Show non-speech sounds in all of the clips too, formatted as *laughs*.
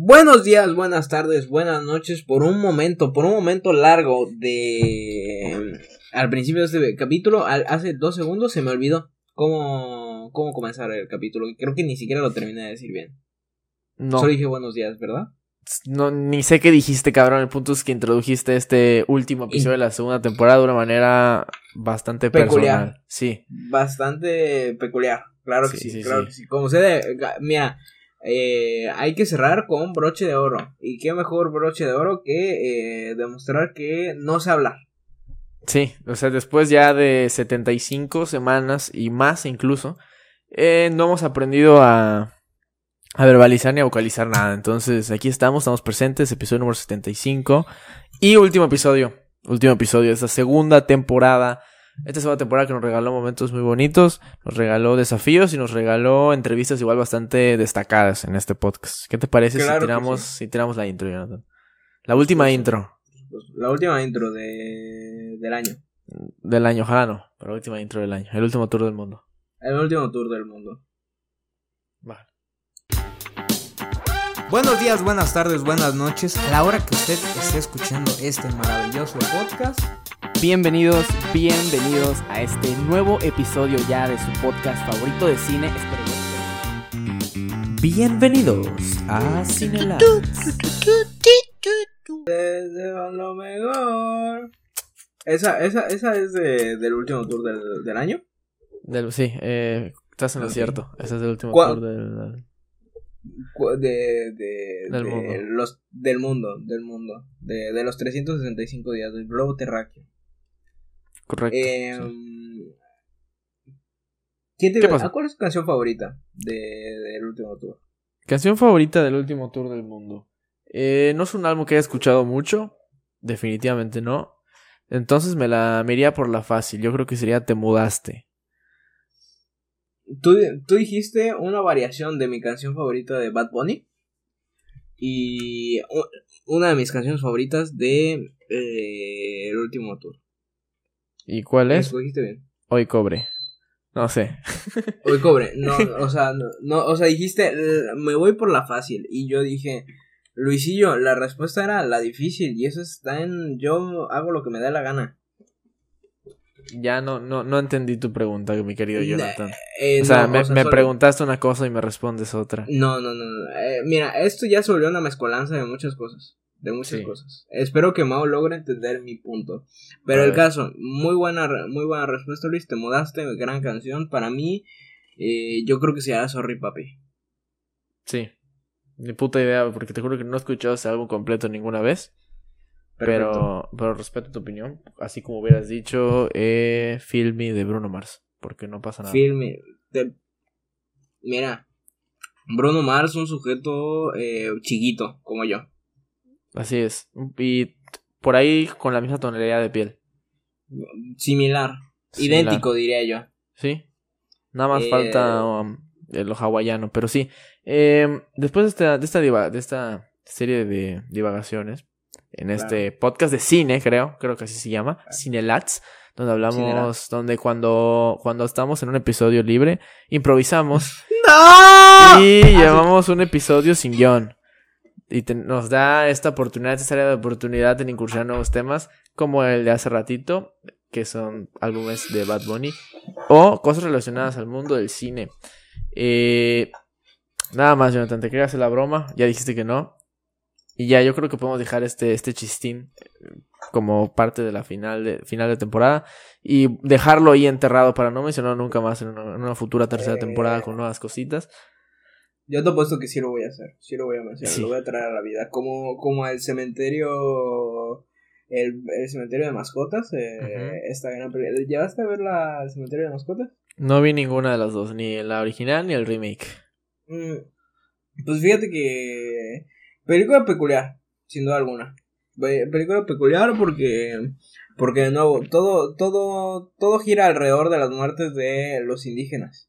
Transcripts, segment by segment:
Buenos días, buenas tardes, buenas noches. Por un momento, por un momento largo de... Al principio de este capítulo, hace dos segundos se me olvidó cómo, cómo comenzar el capítulo. Creo que ni siquiera lo terminé de decir bien. No. Solo dije buenos días, ¿verdad? No, ni sé qué dijiste, cabrón. El punto es que introdujiste este último episodio de la segunda temporada de una manera bastante peculiar. Personal. Sí. Bastante peculiar. Claro que sí, claro que sí. Como se de, mira, eh, hay que cerrar con broche de oro. Y qué mejor broche de oro que eh, demostrar que no se habla. Sí, o sea, después ya de 75 semanas y más incluso, eh, no hemos aprendido a, a verbalizar ni a vocalizar nada. Entonces, aquí estamos, estamos presentes, episodio número 75 y último episodio, último episodio de esta segunda temporada esta segunda temporada que nos regaló momentos muy bonitos, nos regaló desafíos y nos regaló entrevistas igual bastante destacadas en este podcast. ¿Qué te parece si tiramos, si tiramos la intro, Jonathan? La última intro. La última intro de, del año. Del año, ojalá no, pero la última intro del año. El último tour del mundo. El último tour del mundo. Vale. Buenos días, buenas tardes, buenas noches. A la hora que usted esté escuchando este maravilloso podcast. Bienvenidos, bienvenidos a este nuevo episodio ya de su podcast favorito de cine. Bienvenidos a Cinelab. Desde lo mejor. Esa, esa, esa es de, del último tour del, del año. Del, sí, eh, estás en lo cierto. Ese es el último tour del, de, de, del, mundo. Los, del mundo, del mundo, de, de los 365 días del globo terráqueo. Correcto. Eh, ¿Qué pasa? ¿Cuál es tu canción favorita del último tour? Canción favorita del último tour del mundo. Eh, no es un álbum que haya escuchado mucho, definitivamente no. Entonces me la me iría por la fácil. Yo creo que sería Te mudaste. Tú, tú dijiste una variación de mi canción favorita de Bad Bunny. Y una de mis canciones favoritas de eh, El último tour. ¿Y cuál es? Bien. Hoy cobre. No sé. Hoy cobre. *laughs* No, o sea, no, o sea, dijiste, me voy por la fácil. Y yo dije, Luisillo, la respuesta era la difícil. Y eso está en, yo hago lo que me da la gana. Ya no, no, no entendí tu pregunta, mi querido Jonathan. Eh, o sea, me, preguntaste una cosa y me respondes otra. No, no, no. Eh, mira, esto ya se volvió una mezcolanza de muchas cosas de muchas cosas. Espero que Mao logre entender mi punto. Pero el caso, muy buena, muy buena respuesta, Luis. Te mudaste, gran canción. Para mí, eh, yo creo que será Sorry Papi. Sí, ni puta idea, porque te juro que no he escuchado ese álbum completo ninguna vez. Pero, pero respeto tu opinión. Así como hubieras dicho, eh, Filmy de Bruno Mars. Porque no pasa nada. Filmy. Mira, Bruno Mars, un sujeto eh, chiquito, como yo. Así es. Y por ahí con la misma tonalidad de piel. Similar. Idéntico, diría yo. Sí. Nada más falta eh, um, lo hawaiano. Pero sí. Em, después de esta, de esta, de esta serie de divagaciones, en este podcast de cine, creo, creo que así se llama, Cinelats, donde hablamos, donde cuando, cuando estamos en un episodio libre, improvisamos. *laughs* ¡No! Y llevamos un episodio sin guion y nos da esta oportunidad, esta área de oportunidad en incursionar nuevos temas, como el de hace ratito, que son álbumes de Bad Bunny, o cosas relacionadas al mundo del cine. Eh, nada más, Jonathan, te quería hacer la broma, ya dijiste que no. Y ya, yo creo que podemos dejar este, este chistín eh, como parte de la final de, final de temporada y dejarlo ahí enterrado para no mencionarlo nunca más en una, futura tercera temporada con nuevas cositas. Yo te apuesto que sí lo voy a hacer. Sí lo voy a mencionar. Lo voy a traer a la vida. Como, como el cementerio. El, cementerio de mascotas. Eh, esta gran ¿Llevaste a ver la, el cementerio de mascotas? No vi ninguna de las dos. Ni la original ni el remake. Mm, pues fíjate que. Película peculiar. Sin duda alguna. Película peculiar porque. Porque de nuevo, todo, todo, todo gira alrededor de las muertes de los indígenas.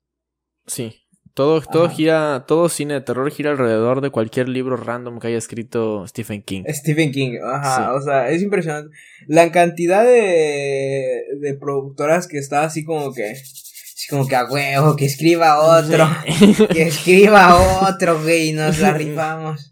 Sí. Todo, todo gira, todo cine de terror gira alrededor de cualquier libro random que haya escrito Stephen King. Stephen King, ajá, o sea, es impresionante. La cantidad de, de productoras que está así como que, así como que a huevo, que escriba otro, *laughs* que escriba *laughs* otro, güey, y nos la rifamos.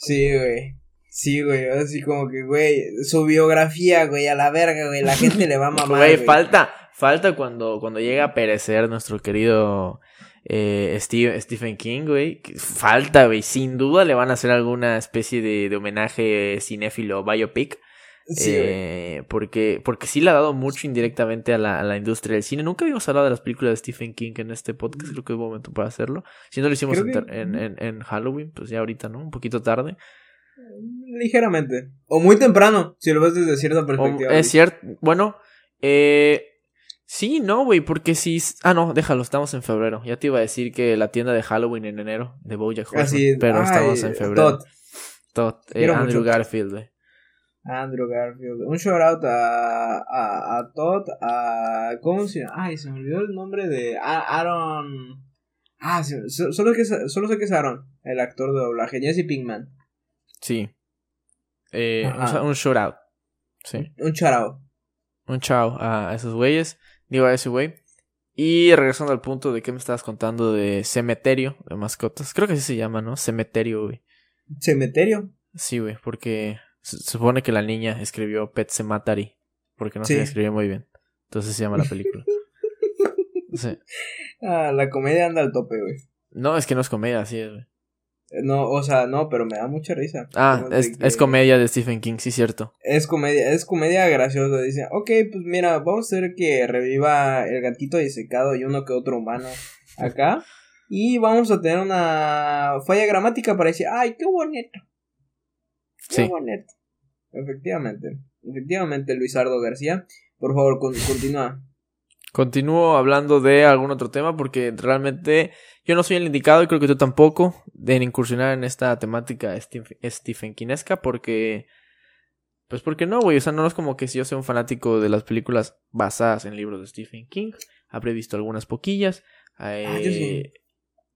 Sí, güey. Sí, güey, así como que, güey, su biografía, güey, a la verga, güey, la gente le va a *laughs* mamar. Güey, falta, falta cuando, cuando llega a perecer nuestro querido eh, Steve, Stephen King, güey. Falta, güey, sin duda le van a hacer alguna especie de, de homenaje cinéfilo biopic. Sí, eh, porque, porque sí le ha dado mucho indirectamente a la, a la industria del cine. Nunca habíamos hablado de las películas de Stephen King en este podcast. Creo que es momento para hacerlo. Si no lo hicimos en, que- en, en- en Halloween, pues ya ahorita, ¿no? Un poquito tarde. Ligeramente. O muy temprano, si lo ves desde cierta O- perspectiva. es cierto. Bueno, eh, sí, no, güey, porque sí. Ah, no, déjalo, estamos en febrero. Ya te iba a decir que la tienda de Halloween en enero de Bojack Horseman. Así, pero ay, estamos en febrero. Todd, Todd, eh, Andrew mucho. Garfield, güey. Andrew Garfield. Un shout out a, a, a Todd, a. ¿Cómo se llama? Ay, se me olvidó el nombre de. a- Aaron. Ah, solo, que, solo sé que es Aaron, el actor de doblaje. Jesse Pinkman. Sí. Eh, un, un shout out. Sí. Un shout out. Un chao a esos güeyes. Digo a ese güey. Y regresando al punto de que me estabas contando de cementerio de mascotas. Creo que así se llama, ¿no? Cementerio, güey. Cementerio. Sí, güey, porque se supone que la niña escribió Pet Cemetery. Porque no Sí. se escribió muy bien. Entonces se llama la película. *laughs* Sí. Ah, la comedia anda al tope, güey. No, es que no es comedia, así es, güey. Eh, No, o sea, no, pero me da mucha risa. Ah, es, es comedia de Stephen King, sí, cierto. Es comedia, es comedia graciosa. Dice, ok, pues mira, vamos a hacer que reviva el gatito disecado y uno que otro humano acá. Y vamos a tener una falla gramática para decir, ay, qué bonito. Sí. bonito. Efectivamente. Efectivamente, Luisardo García. Por favor, con- continúa. Continúo hablando de algún otro tema porque realmente yo no soy el indicado y creo que tú tampoco de incursionar en esta temática Stephen, Stephen Kinesca porque pues porque no, güey, o sea, no es como que si yo sea un fanático de las películas basadas en libros de Stephen King, habré visto algunas poquillas eh, Ah, yo sí.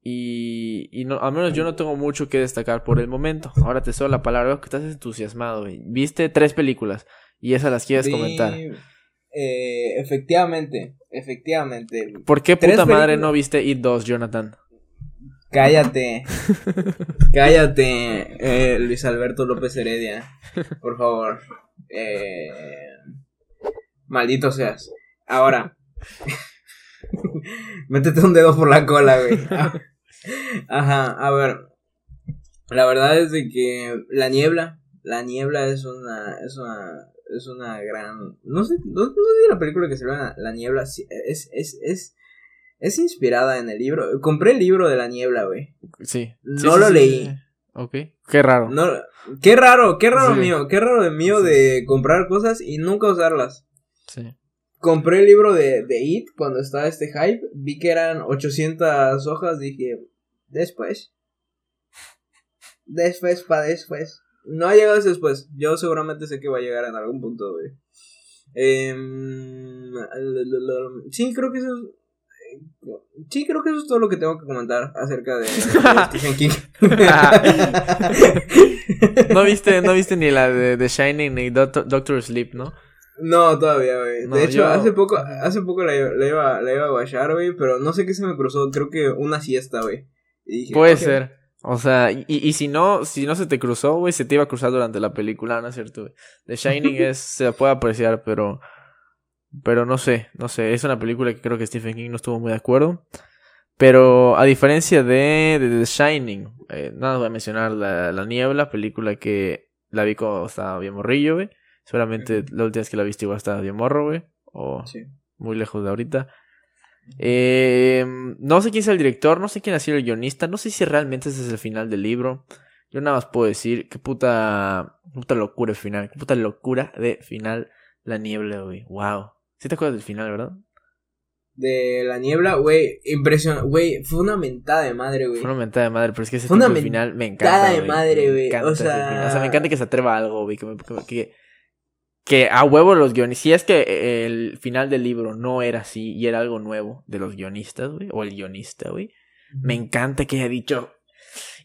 Y, y no, al menos yo no tengo mucho que destacar por el momento. Ahora te cedo la palabra, veo que estás entusiasmado, güey. Viste tres películas y esas las quieres Sí, comentar. eh, efectivamente, efectivamente. ¿Por qué puta madre no viste It 2, Jonathan? Cállate. *laughs* Cállate, eh, Luis Alberto López Heredia. Por favor. Eh, maldito seas. Ahora. *laughs* Métete un dedo por la cola, güey. Ajá, a ver. La verdad es de que la niebla, la niebla es una, es una, es una gran, no sé, no, no sé la película que se llama La Niebla es, es, es, es inspirada en el libro. Compré el libro de La Niebla, güey. Sí. No Sí, lo sí, leí. sí. Ok. Qué raro. No, qué raro, qué raro mío, qué raro de mío de comprar cosas y nunca usarlas. Sí. Compré el libro de, de It cuando estaba este hype, vi que eran 800 hojas, dije, después. Después, pa' después. No ha llegado ese después, yo seguramente sé que va a llegar en algún punto, güey. Em, sí, creo que eso es... Sí, creo que eso es todo lo que tengo que comentar acerca de, de *laughs* Stephen King. No viste, no viste ni la de The Shining ni Doctor, Doctor Sleep, ¿no? No, todavía, güey. No, de hecho, yo- hace poco, hace poco la, la iba, la iba a guachar, güey, pero no sé qué se me cruzó. Creo que una siesta, güey. Y dije, Puede ser. O sea, y, y si no, si no se te cruzó, güey, se te iba a cruzar durante la película, ¿no es cierto? The Shining *laughs* es, se puede apreciar, pero, pero no sé, no sé, es una película que creo que Stephen King no estuvo muy de acuerdo. Pero a diferencia de, de The Shining, eh, nada, voy a mencionar la, la Niebla, película que la vi cuando estaba bien morrillo, güey. Seguramente la última vez que la viste igual estaba bien morro, güey. O Sí. muy lejos de ahorita. Eh, no sé quién es el director, no sé quién ha sido el guionista, no sé si realmente ese es el final del libro. Yo nada más puedo decir qué puta, puta locura el final, qué puta locura de final la niebla, güey. Wow. ¿Sí te acuerdas del final, verdad? De la niebla, güey, impresionante. Güey, fue una mentada de madre, güey. Fue una mentada de madre, pero es que ese Fue una tipo de final me mentada encanta. de güey. madre, güey. O sea- o sea, me encanta que se atreva a algo, güey. Que, me- que, que, que a huevo los guionistas. Si es que el final del libro no era así y era algo nuevo de los guionistas, güey, o el guionista, güey. Me encanta que haya dicho.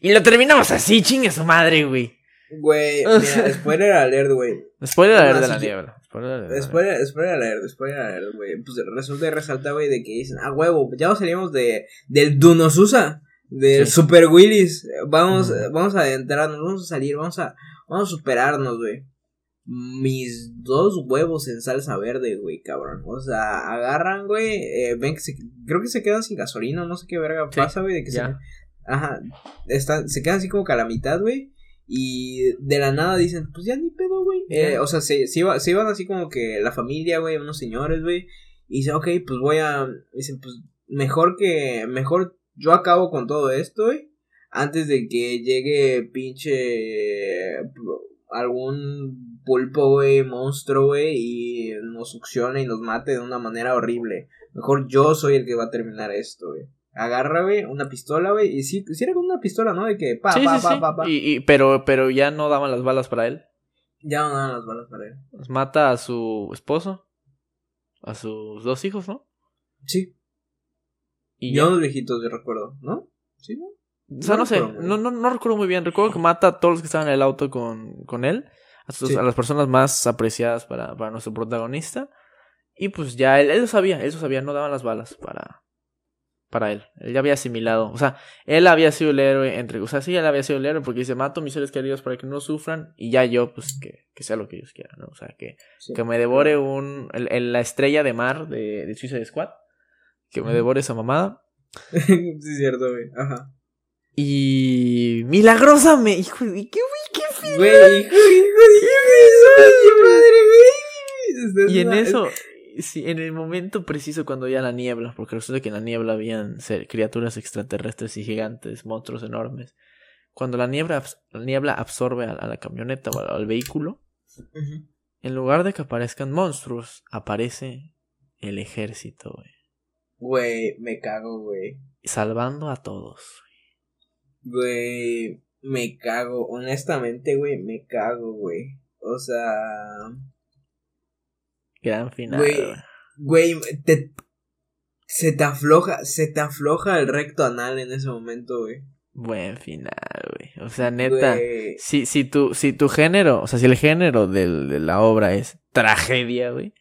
Y lo terminamos así, chingue su madre, güey. Güey, *laughs* mira, spoiler alert, güey. Spoiler alert de la niebla. Spoiler alert de la Spoiler, spoiler alert, spoiler alert, güey. Pues resulta y resalta, güey, de que dicen, ah, huevo, ya nos salimos de, del Dunosusa. De Super Willis. Vamos, vamos a adentrarnos, vamos a salir, vamos a, vamos a superarnos, güey. Mis dos huevos en salsa verde, güey, cabrón. O sea, agarran, güey. Eh, ven que se, creo que se quedan sin gasolina, no sé qué verga pasa, güey. De que se, ajá, están, se quedan así como que a la mitad, güey. Y de la nada dicen, pues ya ni pedo, güey. Eh, o sea, se, se, iba, se, iban así como que la familia, güey, unos señores, güey. Y dicen, ok, pues voy a. Dicen, pues mejor que. Mejor yo acabo con todo esto, güey. Antes de que llegue pinche. Algún pulpo, güey, monstruo, güey. Y nos succione y nos mate de una manera horrible. Mejor yo soy el que va a terminar esto, güey agarra, güey, una pistola, güey, y sí, sí era con una pistola, ¿no? De que pa, pa, pa, pa, pa, Y, y, pero, pero ya no daban las balas para él. Ya no daban las balas para él. Mata a su esposo, a sus dos hijos, ¿no? Sí. Y yo los viejitos, yo recuerdo, ¿no? Sí, ¿no? O sea, no, sé, no, no, no, recuerdo muy bien. Recuerdo que mata a todos los que estaban en el auto con, con él, a, a las personas más apreciadas para, para nuestro protagonista. Y pues ya él, él lo sabía, él lo sabía, no daban las balas para, para él. Él ya había asimilado. O sea, él había sido el héroe entre. O sea, sí, él había sido el héroe porque dice: Mato a mis seres queridos para que no sufran. Y ya yo, pues, que, que sea lo que ellos quieran, ¿no? O sea, que, que me devore un. El, la estrella de mar de, de Suicide Squad. Que me devore esa mamada. *laughs* sí, es cierto, güey. Ajá. Y. Milagrosamente. Hijo. ¿Qué, güey? ¿Qué final? Güey, hijo, hijo, hijo, madre, güey. Y en eso. Sí, en el momento preciso cuando ya la niebla, porque resulta que en la niebla habían criaturas extraterrestres y gigantes, monstruos enormes. Cuando la niebla, la niebla absorbe a, la camioneta o al, vehículo, en lugar de que aparezcan monstruos, aparece el ejército, güey. Güey, me cago, güey. Salvando a todos. Güey, me cago. Honestamente, güey, me cago, güey. O sea... Gran final. Güey, te, se te afloja, se te afloja el recto anal en ese momento, güey. Buen final, güey. O sea, neta, si, si, tu, si tu género, o sea, si el género de la obra es tragedia, güey.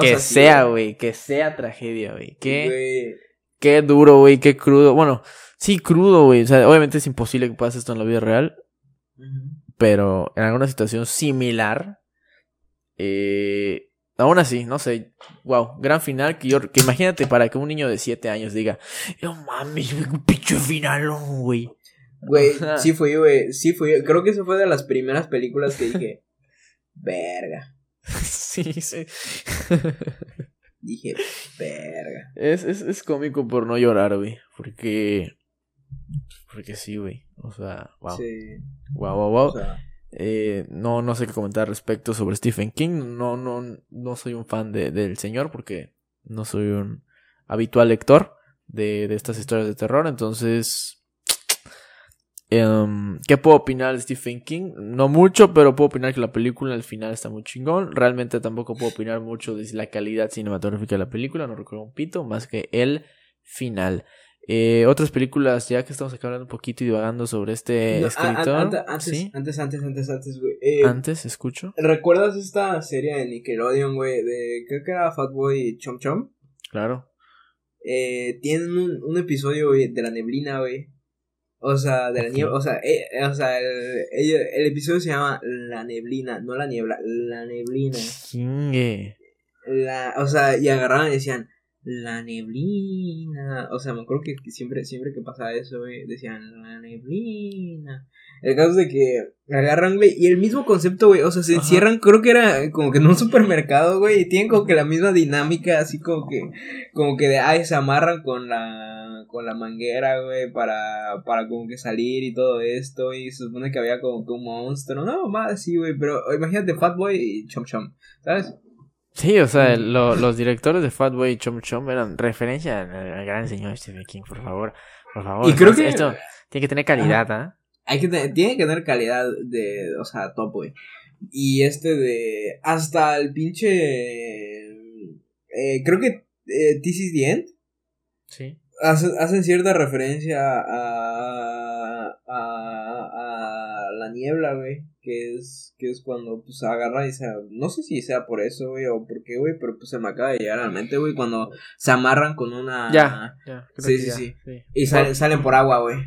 que sea, güey, que sea tragedia, güey. Qué, qué duro, güey, qué crudo. Bueno, sí, crudo, güey. O sea, obviamente es imposible que pase esto en la vida real. Pero en alguna situación similar, eh, Aún así, no sé, wow, gran final que yo, que imagínate para que un niño de 7 años diga, no mames, un pinche finalón, güey. Güey, *laughs* sí fue, güey, sí fue, creo que eso fue de las primeras películas que dije, *laughs* verga. Sí, sí. dije, verga. Es, es, es cómico por no llorar, güey, porque, porque sí, güey, o sea, wow. Sí. Wow, wow, wow. O sea, eh, no, no sé qué comentar respecto sobre Stephen King. No, no, no soy un fan de, del señor porque no soy un habitual lector de, de estas historias de terror. Entonces, em, ¿qué puedo opinar de Stephen King? No mucho, pero puedo opinar que la película al final está muy chingón. Realmente tampoco puedo opinar mucho de la calidad cinematográfica de la película. No recuerdo un pito, más que el final. Eh, otras películas, ya que estamos acá hablando un poquito y divagando sobre este escritor. antes, antes, antes, antes, antes, güey. Eh, antes, escucho. ¿Recuerdas esta serie de Nickelodeon, güey? De, creo que era Fatboy Chom Chom. Claro. Eh, tienen un, un episodio, güey, de la neblina, güey. O sea, de la niebla, o sea, eh, o sea el, el, episodio se llama La neblina, no la niebla, la neblina. La, o sea, y agarraban y decían, la neblina. O sea, me acuerdo que siempre, siempre que pasaba eso, decían la neblina. El caso es de que agarran, güey, y el mismo concepto, güey, o sea, se encierran, creo que era como que en un supermercado, güey, y tienen como que la misma dinámica, así como que, como que de, ay, se amarran con la, con la manguera, güey, para, para como que salir y todo esto, y se supone que había como que un monstruo, no, más así, güey, pero imagínate Fatboy y Chom Chom, ¿sabes? Sí, o sea, los directores de Fatboy y Chom Chom eran referencia al, gran señor Stephen King, por favor. Por favor. Y creo que esto tiene que tener calidad, ¿ah? Hay que tiene que tener calidad de, o sea, top, güey. Y este de hasta el pinche eh, creo que eh, This is the End. Sí. Hacen, cierta referencia a, a, a, la niebla, güey. Que es, que es cuando pues agarra y se. No sé si sea por eso, güey, o por qué, güey, pero pues se me acaba de llegar a la mente, güey, cuando se amarran con una. Ya, ya. Sí, sí, sí. Y salen, salen por agua, güey.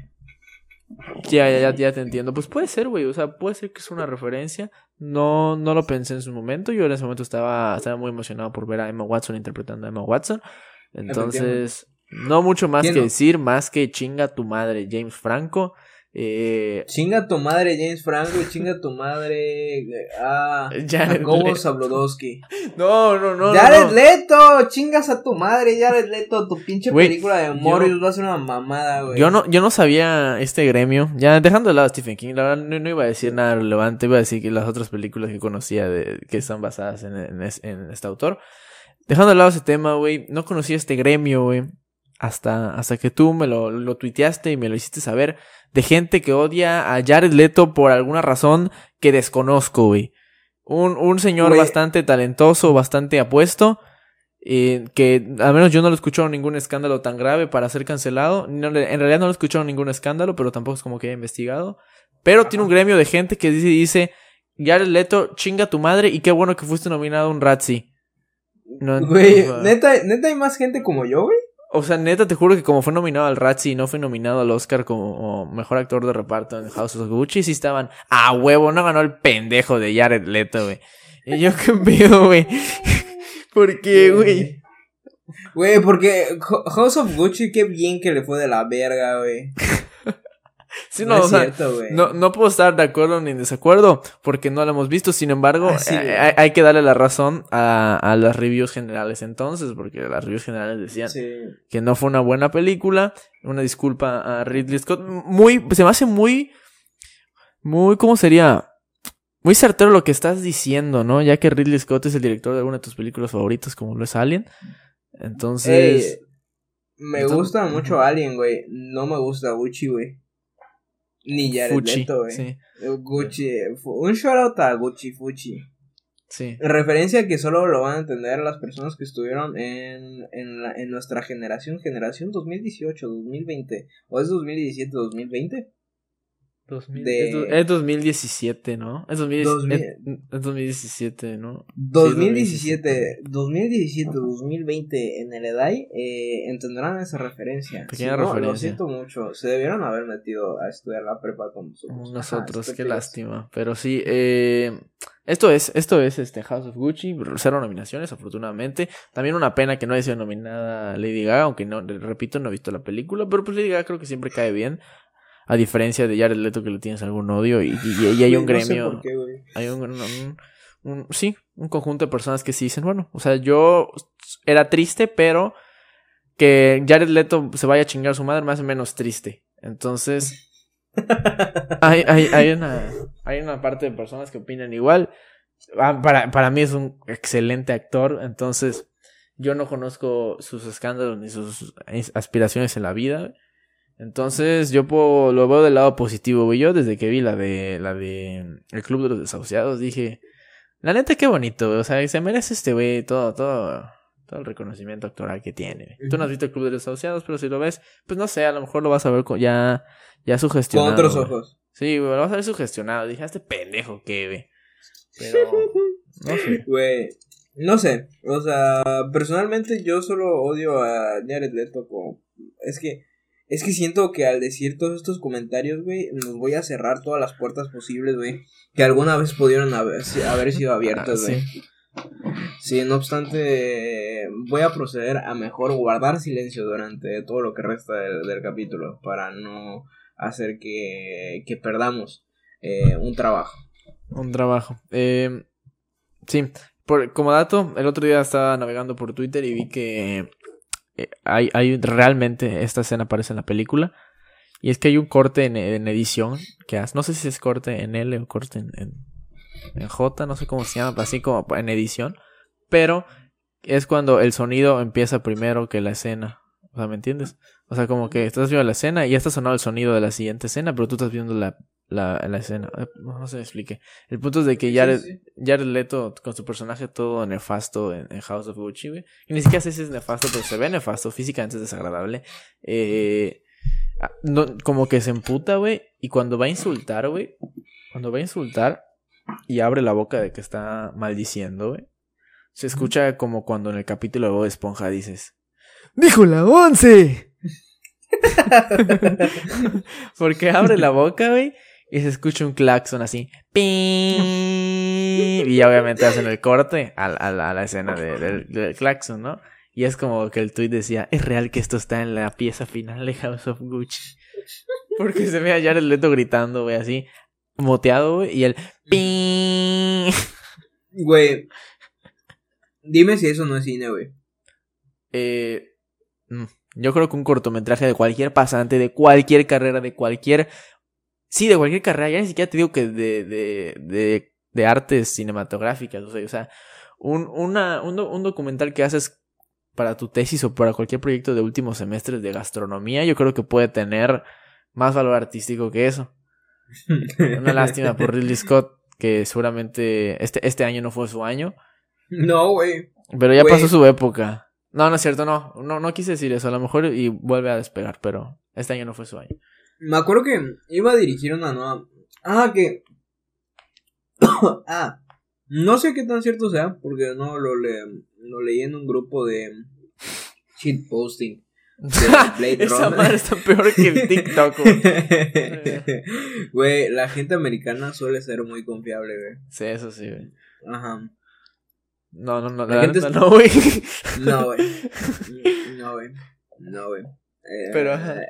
Ya, ya, ya, ya te entiendo. Pues puede ser, güey. O sea, puede ser que es una referencia. No, no lo pensé en su momento. Yo en ese momento estaba, estaba muy emocionado por ver a Emma Watson interpretando a Emma Watson. Entonces, no mucho más ¿Quién que decir, más que chinga tu madre, James Franco. Eh, Chinga tu madre, James Franco, chinga tu madre. eh, Ah. *laughs* Jacobo Leto. Sabludowski. no, no, no. Jared no. Leto, chingas a tu madre, Jared Leto, tu pinche película de Morbius va a ser una mamada, güey. Yo no, yo no sabía este gremio. Ya dejando de lado a Stephen King, la verdad no, no iba a decir nada relevante. Iba a decir que las otras películas que conocía de, que están basadas en, en este autor. Dejando de lado ese tema, güey. No conocía este gremio, güey. Hasta, hasta que tú me lo, lo tuiteaste y me lo hiciste saber. De gente que odia a Jared Leto por alguna razón que desconozco, güey. Un, un señor Güey. bastante talentoso, bastante apuesto. eh, que al menos yo no lo escuchado ningún escándalo tan grave para ser cancelado. No en realidad no lo he escuchado ningún escándalo, pero tampoco es como que haya investigado. Pero tiene un gremio de gente que dice, dice Jared Leto, chinga tu madre y qué bueno que fuiste nominado a un Razzie. No, Güey, neta, neta hay más gente como yo, güey. O sea, neta, te juro que como fue nominado al Razzie y no fue nominado al Oscar como mejor actor de reparto en House of Gucci, sí estaban a huevo, no ganó el pendejo de Jared Leto, güey. Y yo qué pedo, güey. *laughs* ¿Por qué, güey? Güey, porque Ho- House of Gucci, qué bien que le fue de la verga, güey. *laughs* *laughs* Sí, no, no, o es sea, cierto, güey. no, no puedo estar de acuerdo ni en desacuerdo porque no lo hemos visto. Sin embargo, Ah, sí, eh, hay, hay que darle la razón a, a las reviews generales entonces, porque las reviews generales decían Sí. que no fue una buena película. Una disculpa a Ridley Scott. Muy, se me hace muy, muy, ¿cómo sería? Muy certero lo que estás diciendo, ¿no? Ya que Ridley Scott es el director de alguna de tus películas favoritas, como lo es Alien. Entonces, Ey, me gusta mucho. Alien, güey. No me gusta Gucci, güey. Ni Jared Fuchi, Leto, güey. sí, Gucci. Un shout out a Gucci Fuchi. sí. Referencia que solo lo van a entender las personas que estuvieron en, en, la- en nuestra generación, generación 2018, 2020, o es 2017, 2020. 2000, de- es, es 2017, ¿no? Es, 2010 Dos mil- es, es 2017, ¿no? 2017, 2017, 2020 en el EDAI eh, entenderán esa referencia. Pequeña Si no, Lo referencia. siento mucho. Se debieron haber metido a estudiar la prepa con nosotros. Nosotros, qué lástima. Pero sí, eh, esto es, esto es este House of Gucci, cero nominaciones, afortunadamente. También una pena que no haya sido nominada Lady Gaga, aunque no, repito, no he visto la película, pero pues Lady Gaga creo que siempre cae bien. A diferencia de Jared Leto que le tienes algún odio y, y- y hay un Güey, no sé gremio. por qué, güey. hay un, un- un- sí, un conjunto de personas que sí dicen, bueno, o sea, yo era triste, pero que Jared Leto se vaya a chingar a su madre me hace menos triste. Entonces, *laughs* hay, hay, hay, una, hay una parte de personas que opinan igual. Ah, Para, para mí es un excelente actor, entonces yo no conozco sus escándalos ni sus aspiraciones en la vida. Entonces yo puedo- lo veo del lado positivo, güey. Yo desde que vi la de la de El Club de los Desahuciados dije, la neta qué bonito, güey. O sea, se merece este güey todo, todo, todo el reconocimiento actoral que tiene. Tú no has visto El Club de los Desahuciados, pero si lo ves, pues no sé, a lo mejor lo vas a ver con- ya, ya Con sugestionado. otros güey. ojos. Sí, güey, lo vas a ver sugestionado. Dije, "Ah, este pendejo que ve. Pero, no sé. *laughs* Güey, no sé, o sea, personalmente yo solo odio a Jared Leto como... Es que, es que siento que al decir todos estos comentarios, güey, nos voy a cerrar todas las puertas posibles, güey, que alguna vez pudieron haber, haber sido abiertas, Ah, güey. sí. Sí, no obstante, voy a proceder a mejor guardar silencio durante todo lo que resta del, del capítulo para no hacer que, que perdamos eh, un trabajo. Un trabajo. Eh, sí, por, como dato, el otro día estaba navegando por Twitter y vi que hay, hay realmente esta escena aparece en la película. Y es que hay un corte en, en edición que hace. No sé si es corte en L o corte en J, no sé cómo se llama, así como en edición. Pero es cuando el sonido empieza primero que la escena. O sea, ¿me entiendes? O sea, como que estás viendo la escena y ya está sonando el sonido de la siguiente escena, pero tú estás viendo la, la, la escena. Eh, No se me explique. El punto es de que Jared, Sí, sí. Jared Leto, con su personaje todo nefasto en, en House of Gucci, güey. Y ni siquiera sé si es nefasto, pero se ve nefasto. Físicamente es desagradable. Eh, ah, no, como que se emputa, güey. Y cuando va a insultar, güey. cuando va a insultar y abre la boca de que está maldiciendo, güey, se escucha como cuando en el capítulo de Bob Esponja dices, ¡Dijo la once! *laughs* *laughs* Porque abre la boca, güey, y se escucha un claxon así. Y obviamente hacen el corte a, la escena del, del claxon, ¿no? Y es como que el tweet decía, es real que esto está en la pieza final de House of Gucci. Porque se ve a Jared Leto gritando, güey, así, moteado, güey, y el Güey. Dime si eso no es cine, güey. Eh, mm, yo creo que un cortometraje de cualquier pasante, de cualquier carrera, de cualquier... Sí, de cualquier carrera, ya ni siquiera te digo que de, de, de, de artes cinematográficas, o sea, o sea un, una, un, un documental que haces para tu tesis o para cualquier proyecto de últimos semestres de gastronomía, yo creo que puede tener más valor artístico que eso. *laughs* Una lástima por Ridley Scott, que seguramente este, este año no fue su año. No, güey. Pero ya pasó su época. No, no es cierto, no. no. No quise decir eso. A lo mejor y vuelve a despegar, pero este año no fue su año. Me acuerdo que iba a dirigir una nueva. Ah, que. *coughs* ah, no sé qué tan cierto sea, porque no lo, le... lo leí en un grupo de shitposting. *laughs* Esa madre está peor que el TikTok, *laughs* güey. la gente americana suele ser muy confiable, güey. Sí, eso sí, güey. Ajá. No, no, no, la, gente no, güey. No, güey. *laughs* No, güey. No, güey. Eh, Pero, ajá.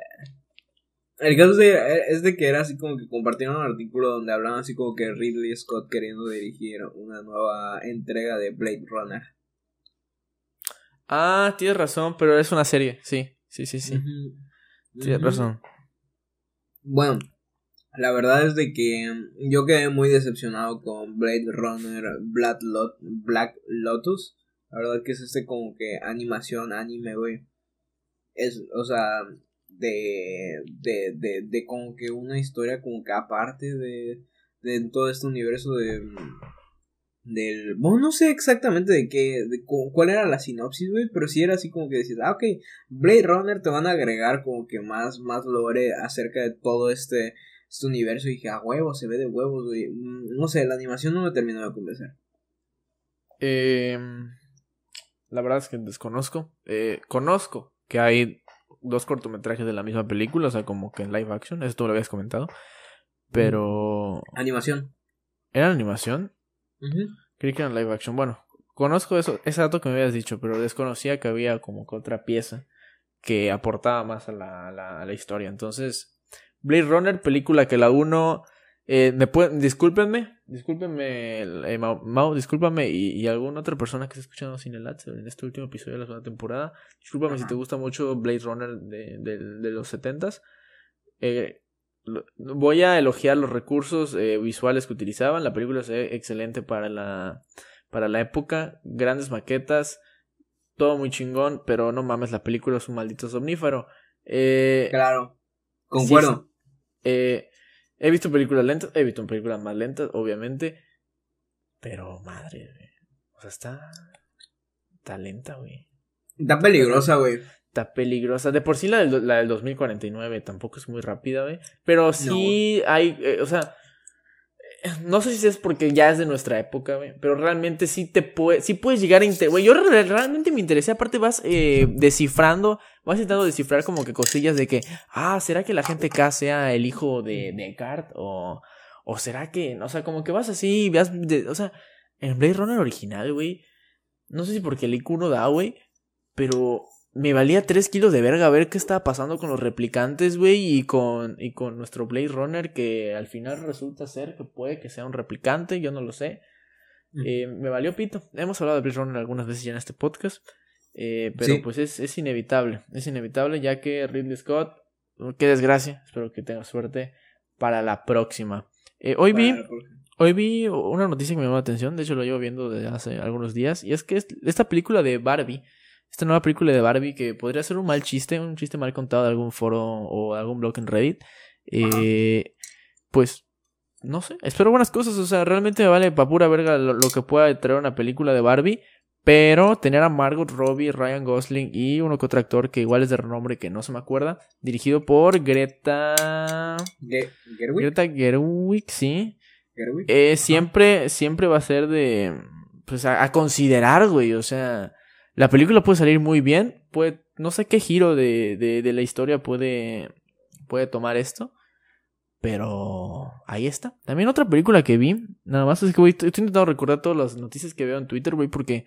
El caso es de, que era así como que compartieron un artículo donde hablaban así como que Ridley Scott queriendo dirigir una nueva entrega de Blade Runner. Ah, tienes razón, pero es una serie, sí. Sí, sí, sí. Tienes razón. Bueno, la verdad es de que yo quedé muy decepcionado con Blade Runner Black, Black Lotus. La verdad que es este como que animación, anime, güey. Es, o sea, de, de, de, de como que una historia como que aparte de, de todo este universo de del... Bueno, no sé exactamente de qué, de cuál era la sinopsis, güey, pero sí era así como que decías, ah, ok, Blade Runner te van a agregar como que más, más lore acerca de todo este, este universo. Y dije, a huevo, se ve de huevos, güey. Mm, no sé, la animación no me terminó de convencer. Eh, la verdad es que desconozco. Eh, conozco que hay dos cortometrajes de la misma película, o sea, como que en live action, eso tú lo habías comentado. Pero... Animación. ¿Era animación? Creí que era live action. Bueno, conozco eso, ese dato que me habías dicho, pero desconocía que había como que otra pieza que aportaba más a la, a la, historia. Entonces, Blade Runner, película que la uno... Eh, me pueden, discúlpenme, discúlpenme, eh, Mau, discúlpame y, y, alguna otra persona que esté escuchando Sin el en este último episodio de la segunda temporada. Discúlpame si te gusta mucho Blade Runner de, de, de los setentas. Eh, voy a elogiar los recursos eh, visuales que utilizaban. La película ve excelente para la, para la época. Grandes maquetas. Todo muy chingón. Pero no mames, la película es un maldito somnífero. Eh, claro. Concuerdo. eh, he visto películas lentas. He visto películas más lentas, obviamente. Pero madre, O sea, está. Está lenta, güey. Está peligrosa, güey peligrosa. De por sí la del, la del 2049 tampoco es muy rápida, güey. Pero sí hay, eh, o sea, no sé si es porque ya es de nuestra época, güey. Pero realmente sí te puede, sí puedes llegar a... Güey, yo realmente me interesé. Aparte vas eh, descifrando, vas intentando descifrar como que cosillas de que, ah, ¿será que la gente K sea el hijo de Descartes? O, o será que, o sea, como que vas así, veas, o sea, en Blade Runner original, güey. No sé si porque el IQ no da, güey. Pero me valía 3 kilos de verga a ver qué estaba pasando con los replicantes, güey, y con, y con nuestro Blade Runner, que al final resulta ser que puede que sea un replicante, yo no lo sé. Eh, me valió pito. Hemos hablado de Blade Runner algunas veces ya en este podcast, eh, pero pues es, es inevitable, es inevitable ya que Ridley Scott, qué desgracia, espero que tenga suerte para la próxima. Eh, hoy vi... Hoy vi una noticia que me llamó la atención, de hecho lo llevo viendo desde hace algunos días, y es que esta película de Barbie, esta nueva película de Barbie que podría ser un mal chiste, un chiste mal contado de algún foro o algún blog en Reddit. Eh, pues, no sé, espero buenas cosas. O sea, realmente me vale pa' pura verga lo, que pueda traer una película de Barbie. Pero tener a Margot Robbie, Ryan Gosling y uno que otro actor que igual es de renombre que no se me acuerda. Dirigido por Greta. Gerwig. Greta Gerwig, sí. Gerwig. eh, siempre, siempre va a ser de, pues a, a considerar, güey, o sea, la película puede salir muy bien, puede, no sé qué giro de, de, de la historia puede, puede tomar esto, pero ahí está. También otra película que vi, nada más es que, güey, estoy intentando recordar todas las noticias que veo en Twitter, güey, porque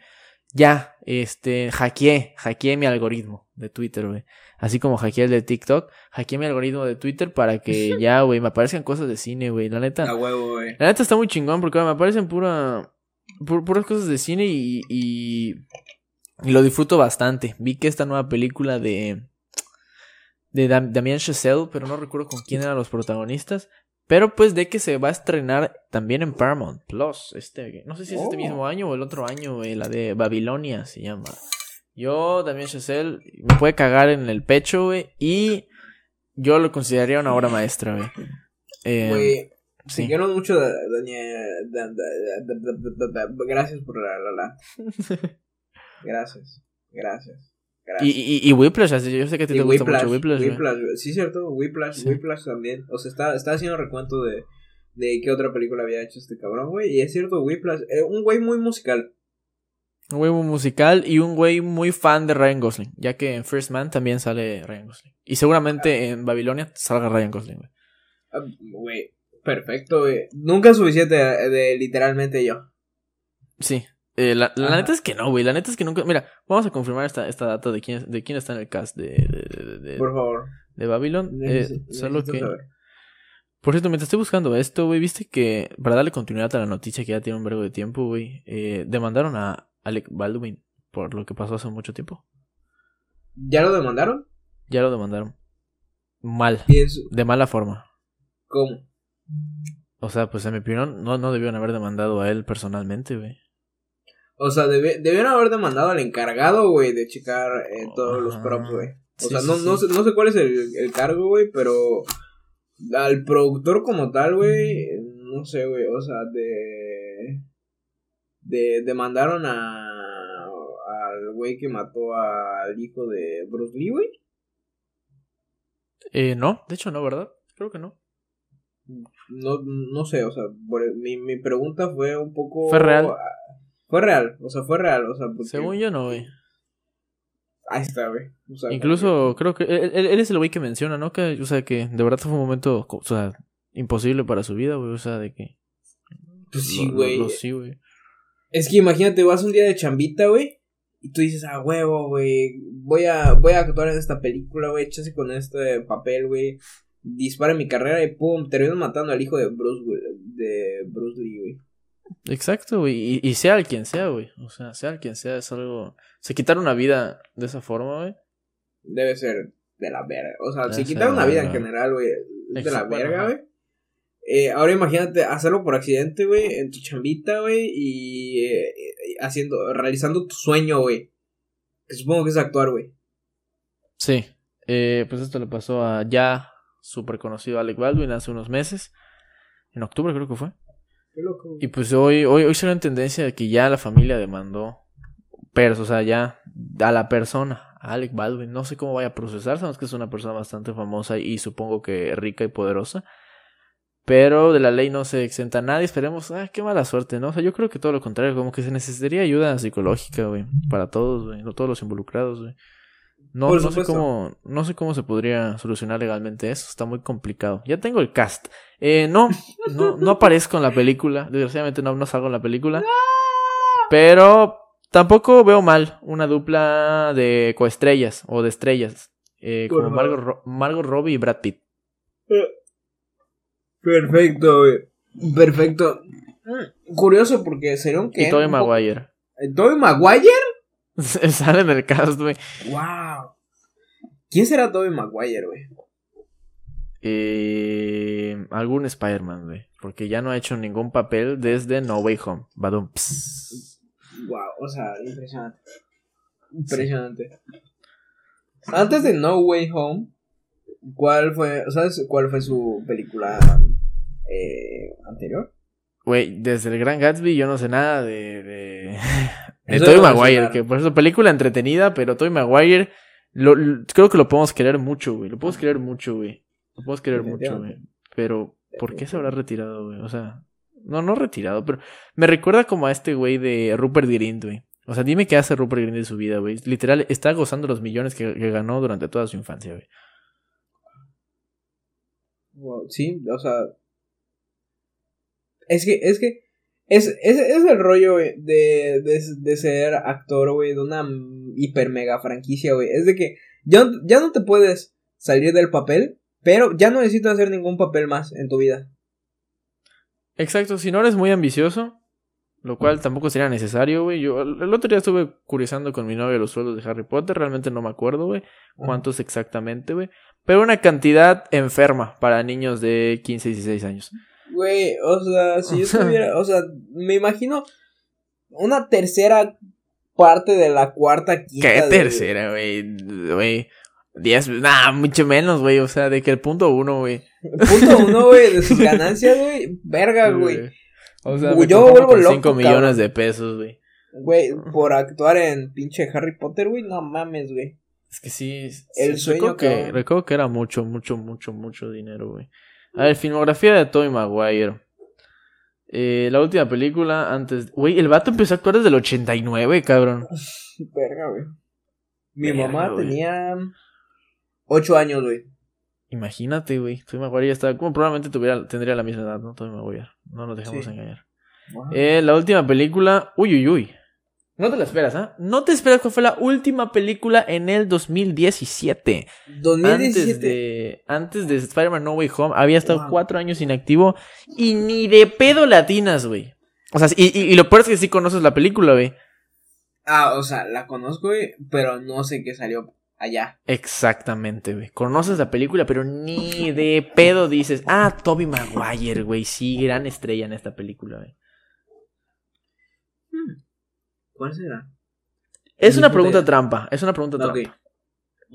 ya, este, hackeé, hackeé mi algoritmo de Twitter, güey. Así como hackeé el de TikTok, hackeé mi algoritmo de Twitter para que *laughs* ya, güey, me aparezcan cosas de cine, güey. La neta, A huevo, güey. la neta está muy chingón porque me aparecen pura, pu- puras cosas de cine y, y, y lo disfruto bastante. Vi que esta nueva película de, de Dam- Damien Chazelle, pero no recuerdo con quién eran los protagonistas. Pero pues de que se va a estrenar también en Paramount Plus. Este, no sé si es este Oh. mismo año o el otro año, la de Babilonia se llama. Yo, Damien Chazelle, me puede cagar en el pecho, güey, y yo lo consideraría una obra maestra, güey. Eh, Güey, sí. mucho, Gracias por la, la, la. Gracias. Gracias. Y, Gracias. y, y Whiplash, así, yo sé que a ti Y te gusta Whiplash, mucho Whiplash. Whiplash. Sí, cierto, Whiplash, Sí. Whiplash también. O sea, está, está haciendo recuento de, de qué otra película había hecho este cabrón, güey. Y es cierto, Whiplash, eh, un güey muy musical. Un güey muy musical y un güey muy fan de Ryan Gosling, ya que en First Man también sale Ryan Gosling. Y seguramente en Babilonia salga Ryan Gosling, güey. Ah, Güey, perfecto, güey. Nunca es suficiente de, de literalmente yo. Sí. Eh, la la neta es que no, güey. La neta es que nunca. Mira, vamos a confirmar esta, esta data de quién, de quién está en el cast de, de, de, de- Por favor. de Babylon. Eh, solo que. saber. Por cierto, mientras estoy buscando esto, güey, viste que para darle continuidad a la noticia que ya tiene un vergo de tiempo, güey, eh, demandaron a Alec Baldwin por lo que pasó hace mucho tiempo. ¿Ya lo demandaron? Ya lo demandaron. Mal. Pienso, De mala forma. ¿cómo? O sea, pues en mi opinión, no, no debieron haber demandado a él personalmente, güey. O sea, debe- debieron haber demandado al encargado, güey, de checar eh, todos los Ajá. props, güey. O Sí, sea, sí, no, no, sí. sé, no sé cuál es el, el cargo, güey, pero al productor como tal, güey, no sé, güey, o sea, de... de demandaron a al güey que mató al hijo de Bruce Lee, güey. Eh, no, de hecho no, ¿verdad? Creo que no. No, no sé, o sea, por- mi, mi pregunta fue un poco... ¿Fue real? Fue real, o sea, fue real, o sea, porque... Según yo no, güey. Ahí está, güey. O sea, Incluso creo que él, él- es el güey que menciona, ¿no? Que, o sea, que de verdad fue un momento, o sea, imposible para su vida, güey. O sea, de que... Pues sí, güey. sí, güey. Es que imagínate, vas un día de chambita, güey. Y tú dices, ah, huevo, güey. Voy a, voy a actuar en esta película, güey. Échase con este papel, güey. Dispara mi carrera y pum, terminas matando al hijo de Bruce. De Bruce Lee, güey. Exacto, güey. Y, y sea el quien sea, güey. O sea, sea el quien sea, es algo... Se quitar una vida de esa forma, güey. Debe ser de la verga. O sea, Debe si quitar una vida en general, güey. Es de la verga, güey. Eh, ahora imagínate hacerlo por accidente, güey, en tu chambita, güey, y eh, eh, haciendo, realizando tu sueño, güey. Que supongo que es actuar, güey. Sí. Eh, pues esto le pasó a ya súper conocido Alec Baldwin hace unos meses. En octubre creo que fue. Qué loco. Y pues hoy, hoy, hoy salió en tendencia de que ya la familia demandó. Pero, o sea, ya a la persona, a Alec Baldwin. No sé cómo vaya a procesar. Sabemos que es una persona bastante famosa y supongo que rica y poderosa. Pero de la ley no se exenta a nadie. Esperemos, ah, qué mala suerte, ¿no? O sea, yo creo que todo lo contrario, como que se necesitaría ayuda psicológica, güey. Para todos, güey. No todos los involucrados, güey. No, no sé cómo, no sé cómo se podría solucionar legalmente eso. Está muy complicado. Ya tengo el cast. Eh, no, no, no aparezco en la película. Desgraciadamente no, no salgo en la película. Pero tampoco veo mal una dupla de coestrellas o de estrellas. Eh, como Margot, Ro- Margot Robbie y Brad Pitt. Perfecto, güey. Perfecto. Mm, Curioso porque sería un que. Y Tobey Maguire. ¿Tobey Maguire? *laughs* Sale en el cast, güey. Wow. ¿Quién será Tobey Maguire, güey? Eh, algún Spider-Man, güey. Porque ya no ha hecho ningún papel desde No Way Home. Badum, ps. Wow, o sea, impresionante. Impresionante. Antes de No Way Home, ¿cuál fue, sabes cuál fue su película eh, anterior? Güey, desde el Gran Gatsby yo no sé nada de. de, *laughs* Tobey Maguire. Que por eso, película entretenida, pero Tobey Maguire. Lo, lo- creo que lo podemos querer mucho, güey. Lo podemos querer mucho, güey. Lo podemos querer mucho, güey. Pero, ¿por qué se habrá retirado, güey? O sea, No, no retirado, pero me recuerda como a este güey de Rupert Grint, güey. O sea, dime qué hace Rupert Grint de su vida, güey. Literal, está gozando los millones que, que ganó durante toda su infancia, güey. Wow, sí, o sea. Es que, es que. Es, es, es el rollo, güey, de, de, de ser actor, güey, de una hiper mega franquicia, güey. Es de que ya, ya no te puedes salir del papel, pero ya no necesitas hacer ningún papel más en tu vida. Exacto, si no eres muy ambicioso, lo cual tampoco sería necesario, güey. Yo el otro día estuve curiosando con mi novia los sueldos de Harry Potter, realmente no me acuerdo, güey, cuántos exactamente, güey. Pero una cantidad enferma para niños de 15 y 16 años. Güey, o sea, si yo *laughs* tuviera, o sea, me imagino una tercera parte de la cuarta quinta. ¿Qué tercera, güey? Güey. Diez, nah, mucho menos, güey. O sea, de que el punto uno, güey. Punto uno, güey, de sus ganancias, güey. Verga, güey. O sea, yo vuelvo loco. 5 millones de pesos, güey. Güey, por actuar en pinche Harry Potter, güey, no mames, güey. Es que sí. El sueño que. Recuerdo que era mucho, mucho, mucho, mucho dinero, güey. A ver, filmografía de Tobey Maguire. Eh, la última película antes. Güey, el vato empezó a actuar desde el 89, cabrón. *laughs* Verga, güey. Mi mamá tenía 8 años, güey. Imagínate, güey. Tobey Maguire ya estaba. Como probablemente tuviera, tendría la misma edad, ¿no? Tobey Maguire. No nos dejamos engañar. Eh, la última película. Uy, uy, uy. No te la esperas, ¿ah? No te esperas que fue la última película en el 2017. 2017. Antes de, antes de Spider-Man No Way Home había estado cuatro años inactivo y ni de pedo latinas, güey. O sea, y, y, lo peor es que sí conoces la película, güey. Ah, o sea, la conozco, güey, pero no sé qué salió allá. Exactamente, güey. Conoces la película, pero ni de pedo dices, ah, Toby Maguire, güey, sí, gran estrella en esta película, güey. ¿Cuál será? Es una pregunta trampa. Es una pregunta trampa.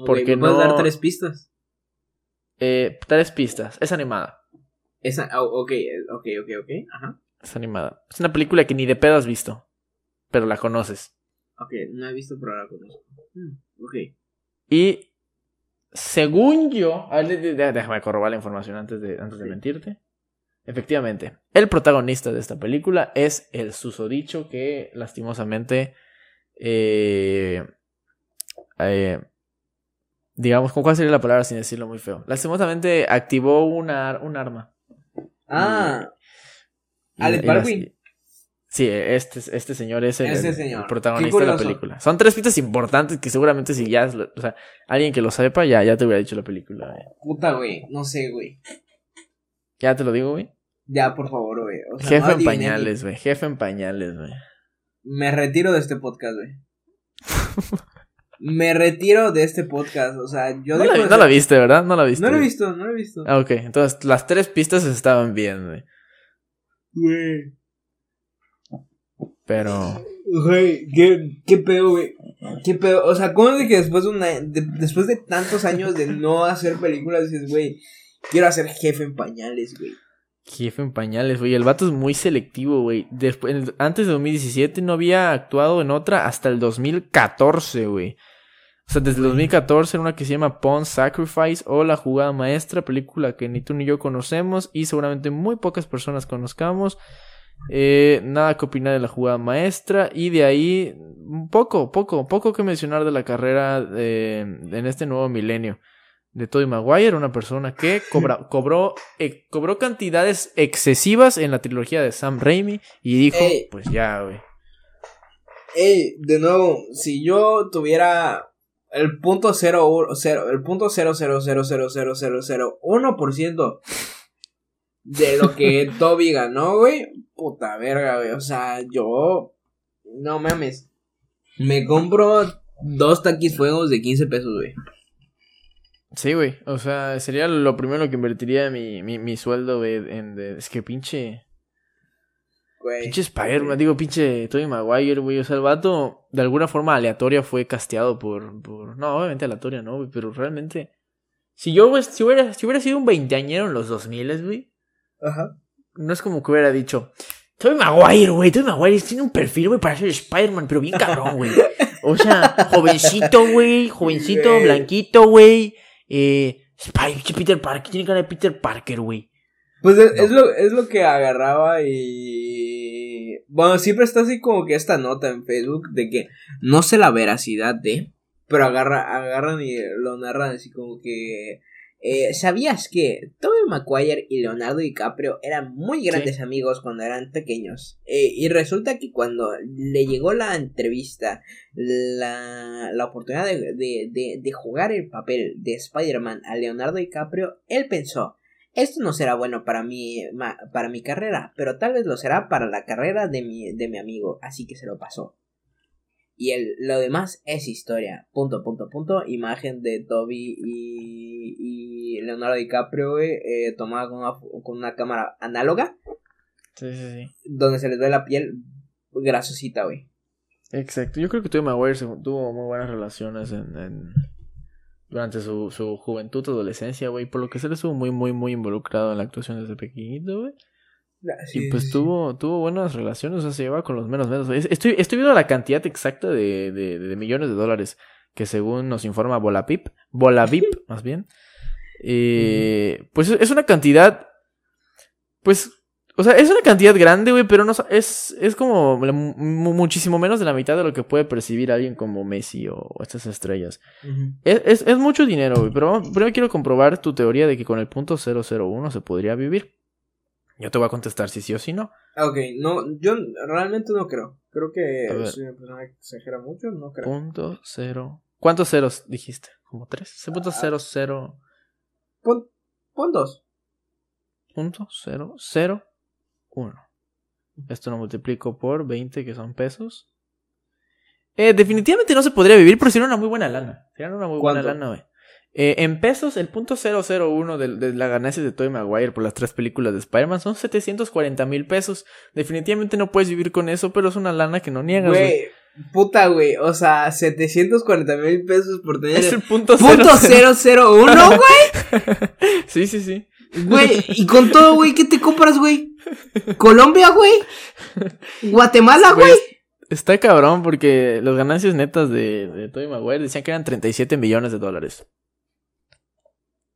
Porque ¿Me puedes dar tres pistas? Eh, tres pistas. Es animada. Es, oh, ok, ok, ok, ok. Ajá. Es animada. Es una película que ni de pedo has visto. Pero la conoces. Ok, no he visto, pero la conozco. Hmm, ok. Y según yo. A ver, déjame corrobar la información antes de, antes de mentirte. Efectivamente, el protagonista de esta película es el susodicho que lastimosamente, eh, eh, digamos, ¿cuál sería la palabra sin decirlo muy feo? Lastimosamente activó una, un arma. Ah, Alex Baldwin. Sí, este, este señor es el, protagonista de la película. Son tres pistas importantes que seguramente si ya, o sea, alguien que lo sepa ya, ya te hubiera dicho la película. Eh. Puta, güey, no sé, güey. ¿Ya te lo digo, güey? Ya, por favor, güey. Jefe en pañales, güey. Jefe en pañales, güey. Me retiro de este podcast, güey. Me retiro de este podcast, o sea, yo... No, la, no la, viste, ¿verdad? No la viste. No la he visto, no la he visto. Ah, ok, entonces las tres pistas estaban bien, güey. Güey. Pero... Güey, qué, qué pedo, güey. Qué pedo. O sea, ¿cómo es de que después de, una, después de tantos años de no hacer películas dices, güey, quiero hacer jefe en pañales, güey? Jefe en pañales, güey. El vato es muy selectivo, güey. Después, antes de 2017 no había actuado en otra hasta el 2014, güey. O sea, desde el 2014 en una que se llama Pawn Sacrifice o La Jugada Maestra, película que ni tú ni yo conocemos y seguramente muy pocas personas conozcamos. Eh, nada que opinar de La Jugada Maestra y de ahí poco, poco, poco que mencionar de la carrera en este nuevo milenio de Tobey Maguire, una persona que *laughs* cobró, eh, cobró cantidades excesivas en la trilogía de Sam Raimi y dijo, pues ya, güey. Ey, de nuevo, si yo tuviera el punto cero, cero el punto cero cero cero cero cero cero cero uno por ciento de lo que *laughs* Toby ganó, güey, puta verga, güey, o sea, yo, no mames, me compro dos taquis fuegos de 15 pesos, güey. Sí, güey. O sea, sería lo primero que invertiría mi, mi, mi sueldo, güey, en... es que pinche... Güey. Pinche Spider-Man, digo, pinche Tobey Maguire, güey. O sea, el vato de alguna forma aleatoria fue casteado por... por... No, obviamente aleatoria, ¿no, güey? Pero realmente... Si yo, güey, si hubiera, si hubiera sido un veinteañero en los 2000, güey. Ajá. No es como que hubiera dicho... Tobey Maguire, güey. Tobey Maguire tiene un perfil, güey, para ser Spider-Man, pero bien cabrón, güey. O sea, jovencito, güey. Jovencito, blanquito, güey. Eh, Peter Parker, tiene cara de Peter Parker, güey. Pues es, es lo, es lo que agarraba y... Bueno, siempre está así como que esta nota en Facebook de que no sé la veracidad de... Pero agarra, agarran y lo narran así como que... eh, ¿Sabías que Tobey Maguire y Leonardo DiCaprio eran muy grandes amigos cuando eran pequeños? Eh, y resulta que cuando le llegó la entrevista, la, la oportunidad de, de, de, de jugar el papel de Spider-Man a Leonardo DiCaprio, él pensó, esto no será bueno para mi, ma- para mi carrera, pero tal vez lo será para la carrera de mi, de mi amigo, así que se lo pasó. Y el, lo demás es historia. Punto, punto, punto. Imagen de Toby y, y Leonardo DiCaprio, eh, tomada con una, con una cámara análoga, Sí, sí, sí. donde se les ve la piel grasosita, güey. Exacto. Yo creo que Tobey Maguire se- tuvo muy buenas relaciones en, en- durante su, su juventud, adolescencia, güey. Por lo que se le estuvo muy, muy, muy involucrado en la actuación desde pequeñito, güey. Y pues tuvo, tuvo buenas relaciones, o sea, se llevaba con los menos menos. Es- Estoy, estoy viendo la cantidad exacta de, de, de millones de dólares que según nos informa Volapip, Volavip, *laughs* más bien. eh, pues es una cantidad, pues, o sea, es una cantidad grande, güey, pero no es, es como muchísimo menos de la mitad de lo que puede percibir alguien como Messi o, o estas estrellas. Es, es, es mucho dinero, güey, pero primero quiero comprobar tu teoría de que con el punto 001 se podría vivir. Yo te voy a contestar si sí o si no. Ok, no, yo realmente no creo. Creo que soy una persona que exagera mucho, no creo. Punto cero. ¿Cuántos ceros dijiste? ¿Como tres? Punto Ah. cero cero. Pon, pon dos. Punto cero cero uno. Esto lo multiplico por 20 que son pesos. Eh, definitivamente no se podría vivir, pero sería una muy buena lana. Sería una muy buena lana, güey. Eh, en pesos, el punto 001 de, de la ganancia de Tobey Maguire por las tres películas de Spider-Man son 740 mil pesos. Definitivamente no puedes vivir con eso, pero es una lana que no niegas. güey. Puta, güey. O sea, 740 mil pesos por tener. Es el punto, Punto 00. 001, güey. *laughs* Sí, sí, sí. Güey, y con todo, güey, ¿qué te compras, güey? Colombia, güey. Guatemala, güey. Está cabrón porque las ganancias netas de, de Tobey Maguire decían que eran 37 millones de dólares.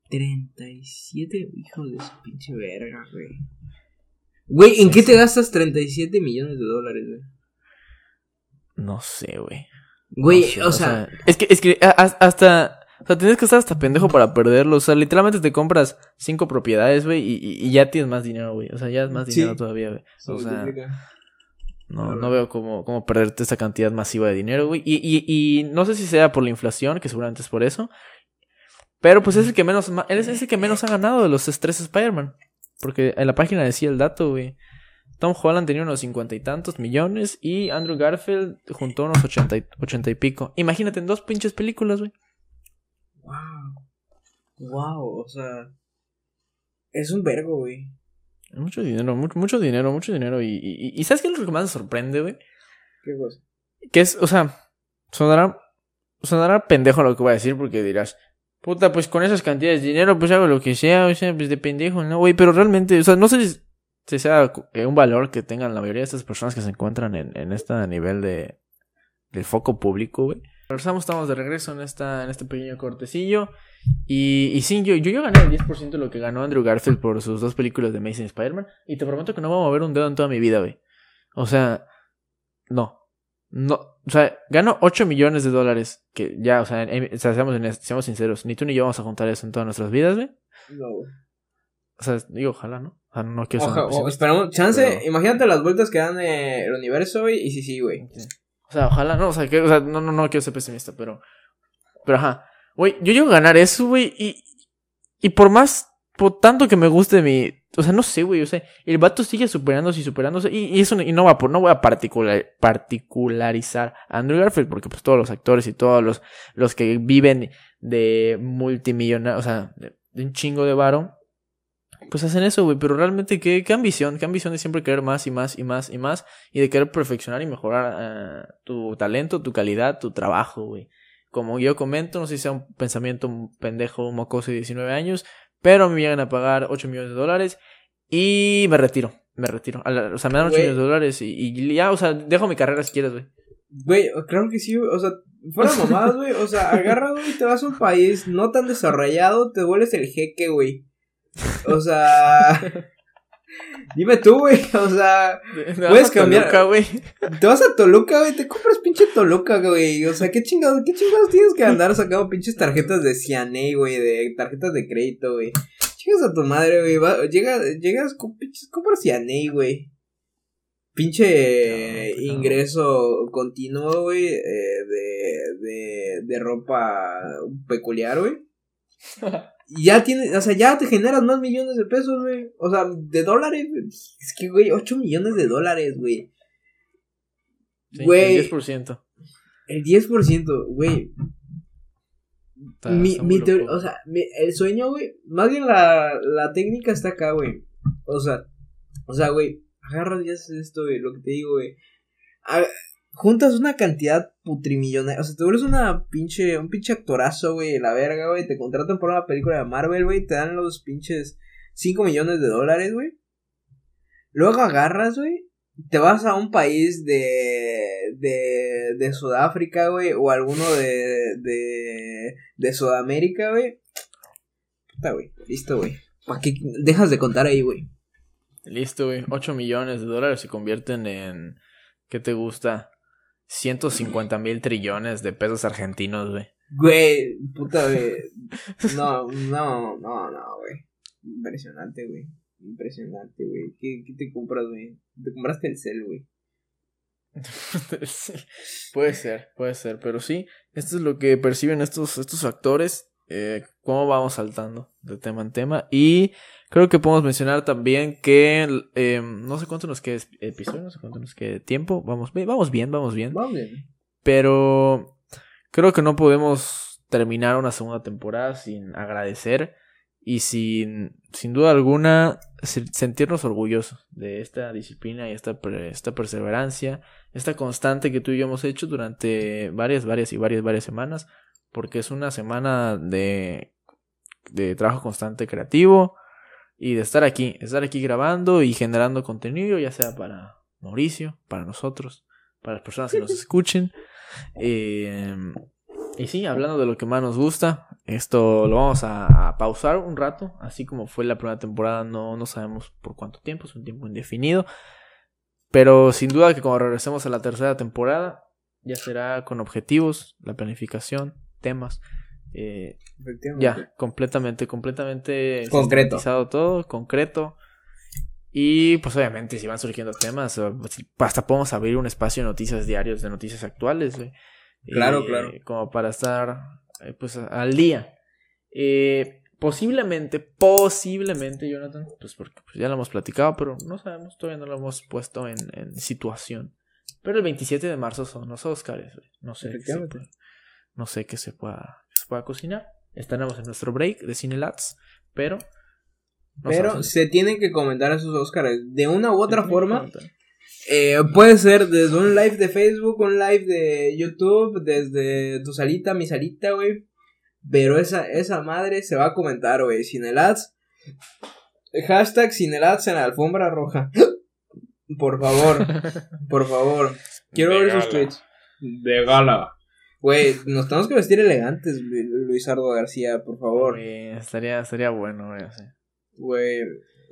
37, hijo de su pinche verga, güey. Güey, ¿en qué te gastas 37 millones de dólares, güey? No sé, güey. Güey, No sé, o, sea, Es que, es que hasta... O sea, tienes que estar hasta pendejo para perderlo. O sea, literalmente te compras cinco propiedades, güey, y, y- y ya tienes más dinero, güey. O sea, ya es más Sí. dinero todavía, güey. O sea, no, no veo cómo, cómo perderte esta cantidad masiva de dinero, güey. Y, y, y no sé si sea por la inflación, que seguramente es por eso. Pero pues es el que menos, es el que menos ha ganado de los tres Spider-Man. Porque en la página decía el dato, güey. Tom Holland tenía unos cincuenta y tantos millones y Andrew Garfield juntó unos ochenta y, ochenta y pico. Imagínate en dos pinches películas, güey. Wow. Wow, o sea. Es un vergo, güey. Mucho dinero, mucho, mucho dinero, mucho dinero. Y, y, y ¿sabes qué es lo que más me sorprende, güey? ¿Qué cosa? Que es, o sea, sonará, sonará pendejo lo que voy a decir porque dirás, puta, pues con esas cantidades de dinero, pues hago lo que sea, o sea, pues de pendejo, ¿no, güey? Pero realmente, o sea, no sé si, sea eh, un valor que tengan la mayoría de estas personas que se encuentran en, en este nivel de, del foco público, güey. Regresamos, estamos de regreso en, esta, en este pequeño cortecillo. Y, y sí, yo, yo, yo gané el 10% de lo que ganó Andrew Garfield por sus dos películas de Amazing Spider-Man. Y te prometo que no voy a mover un dedo en toda mi vida, güey. O sea, no. No, o sea, gano 8 millones de dólares. Que ya, o sea, en- o sea, seamos, seamos sinceros, ni tú ni yo vamos a juntar eso en todas nuestras vidas, güey. No, güey. O sea, digo, ojalá, ¿no? O sea, no quiero ser Oja- o- esperamos, chance, pero- imagínate las vueltas que dan eh, el universo, güey, y sí, sí, güey. O sea, ojalá, no, o sea, que, o sea, no, no, no quiero ser pesimista, pero. Pero ajá. Güey, yo llego a ganar eso, güey, y. Y por más. Por tanto que me guste mi. O sea, no sé, güey. O sea, el vato sigue superándose y superándose. Y, y eso y no va por. No voy a particular, particularizar a Andrew Garfield. Porque pues todos los actores y todos los, los que viven de multimillonarios. O sea, de, un chingo de varo. Pues hacen eso, güey. Pero realmente, ¿qué, qué ambición. Qué ambición de siempre querer más y más y más y más. Y de querer perfeccionar y mejorar eh, tu talento, tu calidad, tu trabajo, güey. Como yo comento, no sé si sea un pensamiento pendejo, mocoso de 19 años, pero me llegan a pagar 8 millones de dólares y me retiro, me retiro. La- o sea, me dan 8 Güey. millones de dólares y, y ya, o sea, dejo mi carrera si quieres, güey. Güey, claro que sí. O sea, fuera *laughs* mamadas, güey. O sea, agarra, güey, te vas a un país no tan desarrollado, te vuelves el jeque, güey. O sea, *laughs* Dime tú, güey. *laughs* O sea, Te vas puedes a cambiar. Toluca, güey. Te vas a Toluca, güey. Te compras pinche Toluca, güey. O sea, qué chingados, qué chingados tienes que andar sacando pinches tarjetas de Cianey, güey. De tarjetas de crédito, güey. Chingas a tu madre, güey. va- Llega, llegas con pinches, compras Cianey, güey. Pinche No, no. ingreso continuo, güey. eh, de, de, de ropa peculiar, güey. *laughs* Ya tienes, o sea, ya te generas más millones de pesos, güey. O sea, de dólares. Es que, güey, 8 millones de dólares, güey. Sí, Güey. el 10%. El 10%, güey. Está- Mi, está mi teoría, o sea, mi- el sueño, güey. Más bien la, la técnica está acá, güey. O sea, o sea, güey. Agarras y haces esto, güey. Lo que te digo, güey. Juntas una cantidad putrimillonaria. O sea, te vuelves una pinche, un pinche actorazo, güey. La verga, güey. Te contratan por una película de Marvel, güey. Te dan los pinches 5 millones de dólares, güey. Luego agarras, güey. Te vas a un país de, de, de Sudáfrica, güey, o alguno de, de, de Sudamérica, güey. Puta, güey, listo, güey. ¿Para dejas de contar ahí, güey? Listo, güey. 8 millones de dólares se convierten en. ¿Qué te gusta? 150 mil trillones de pesos argentinos, güey. Güey, puta, güey. No, no, no, no, güey. Impresionante, güey. Impresionante, güey. ¿Qué, ¿Qué te compras, güey? Te compraste el cel, güey. *laughs* Puede ser, puede ser, pero sí, esto es lo que perciben estos, estos factores, eh, cómo vamos saltando de tema en tema. Y creo que podemos mencionar también que eh, no sé cuánto nos queda es- episodio, no sé cuánto nos queda tiempo, vamos, bien, vamos bien, vamos bien, Vamos bien. pero creo que no podemos terminar una segunda temporada sin agradecer y sin, sin duda alguna se- sentirnos orgullosos de esta disciplina y esta, esta perseverancia, esta constante que tú y yo hemos hecho durante varias, varias y varias, varias semanas, porque es una semana de, de trabajo constante creativo y de estar aquí, estar aquí grabando y generando contenido, ya sea para Mauricio, para nosotros, para las personas que nos *laughs* escuchen. Eh, y sí, hablando de lo que más nos gusta, esto lo vamos a, a pausar un rato, así como fue la primera temporada, no, no sabemos por cuánto tiempo, es un tiempo indefinido. Pero sin duda que cuando regresemos a la tercera temporada, ya será con objetivos, la planificación, temas. eh, ya, completamente, completamente Concreto. todo, concreto. Y pues obviamente si van surgiendo temas, pues, hasta podemos abrir un espacio de noticias diarios, de noticias actuales, güey. Claro, Eh, claro. Como para estar eh, pues al día. Eh, posiblemente, posiblemente, Jonathan, pues porque pues, ya lo hemos platicado, pero no sabemos, todavía no lo hemos puesto en, en situación. Pero el 27 de marzo son los Oscars. No sé. Efectivamente. No sé qué se pueda, qué se pueda cocinar. Estaremos en nuestro break de Cinelats, pero. no Pero se tienen que comentar esos Oscars de una u otra forma. Eh, puede ser desde un live de Facebook, un live de YouTube, desde tu salita, mi salita, güey. Pero esa, esa madre se va a comentar, güey. Cinelats. Hashtag Cinelats en la alfombra roja. Por favor, *laughs* por favor. Quiero De ver gala. tweets. De gala. Güey, nos tenemos que vestir elegantes, Lu- Luisardo García, por favor. Güey, estaría, estaría bueno, güey. Güey,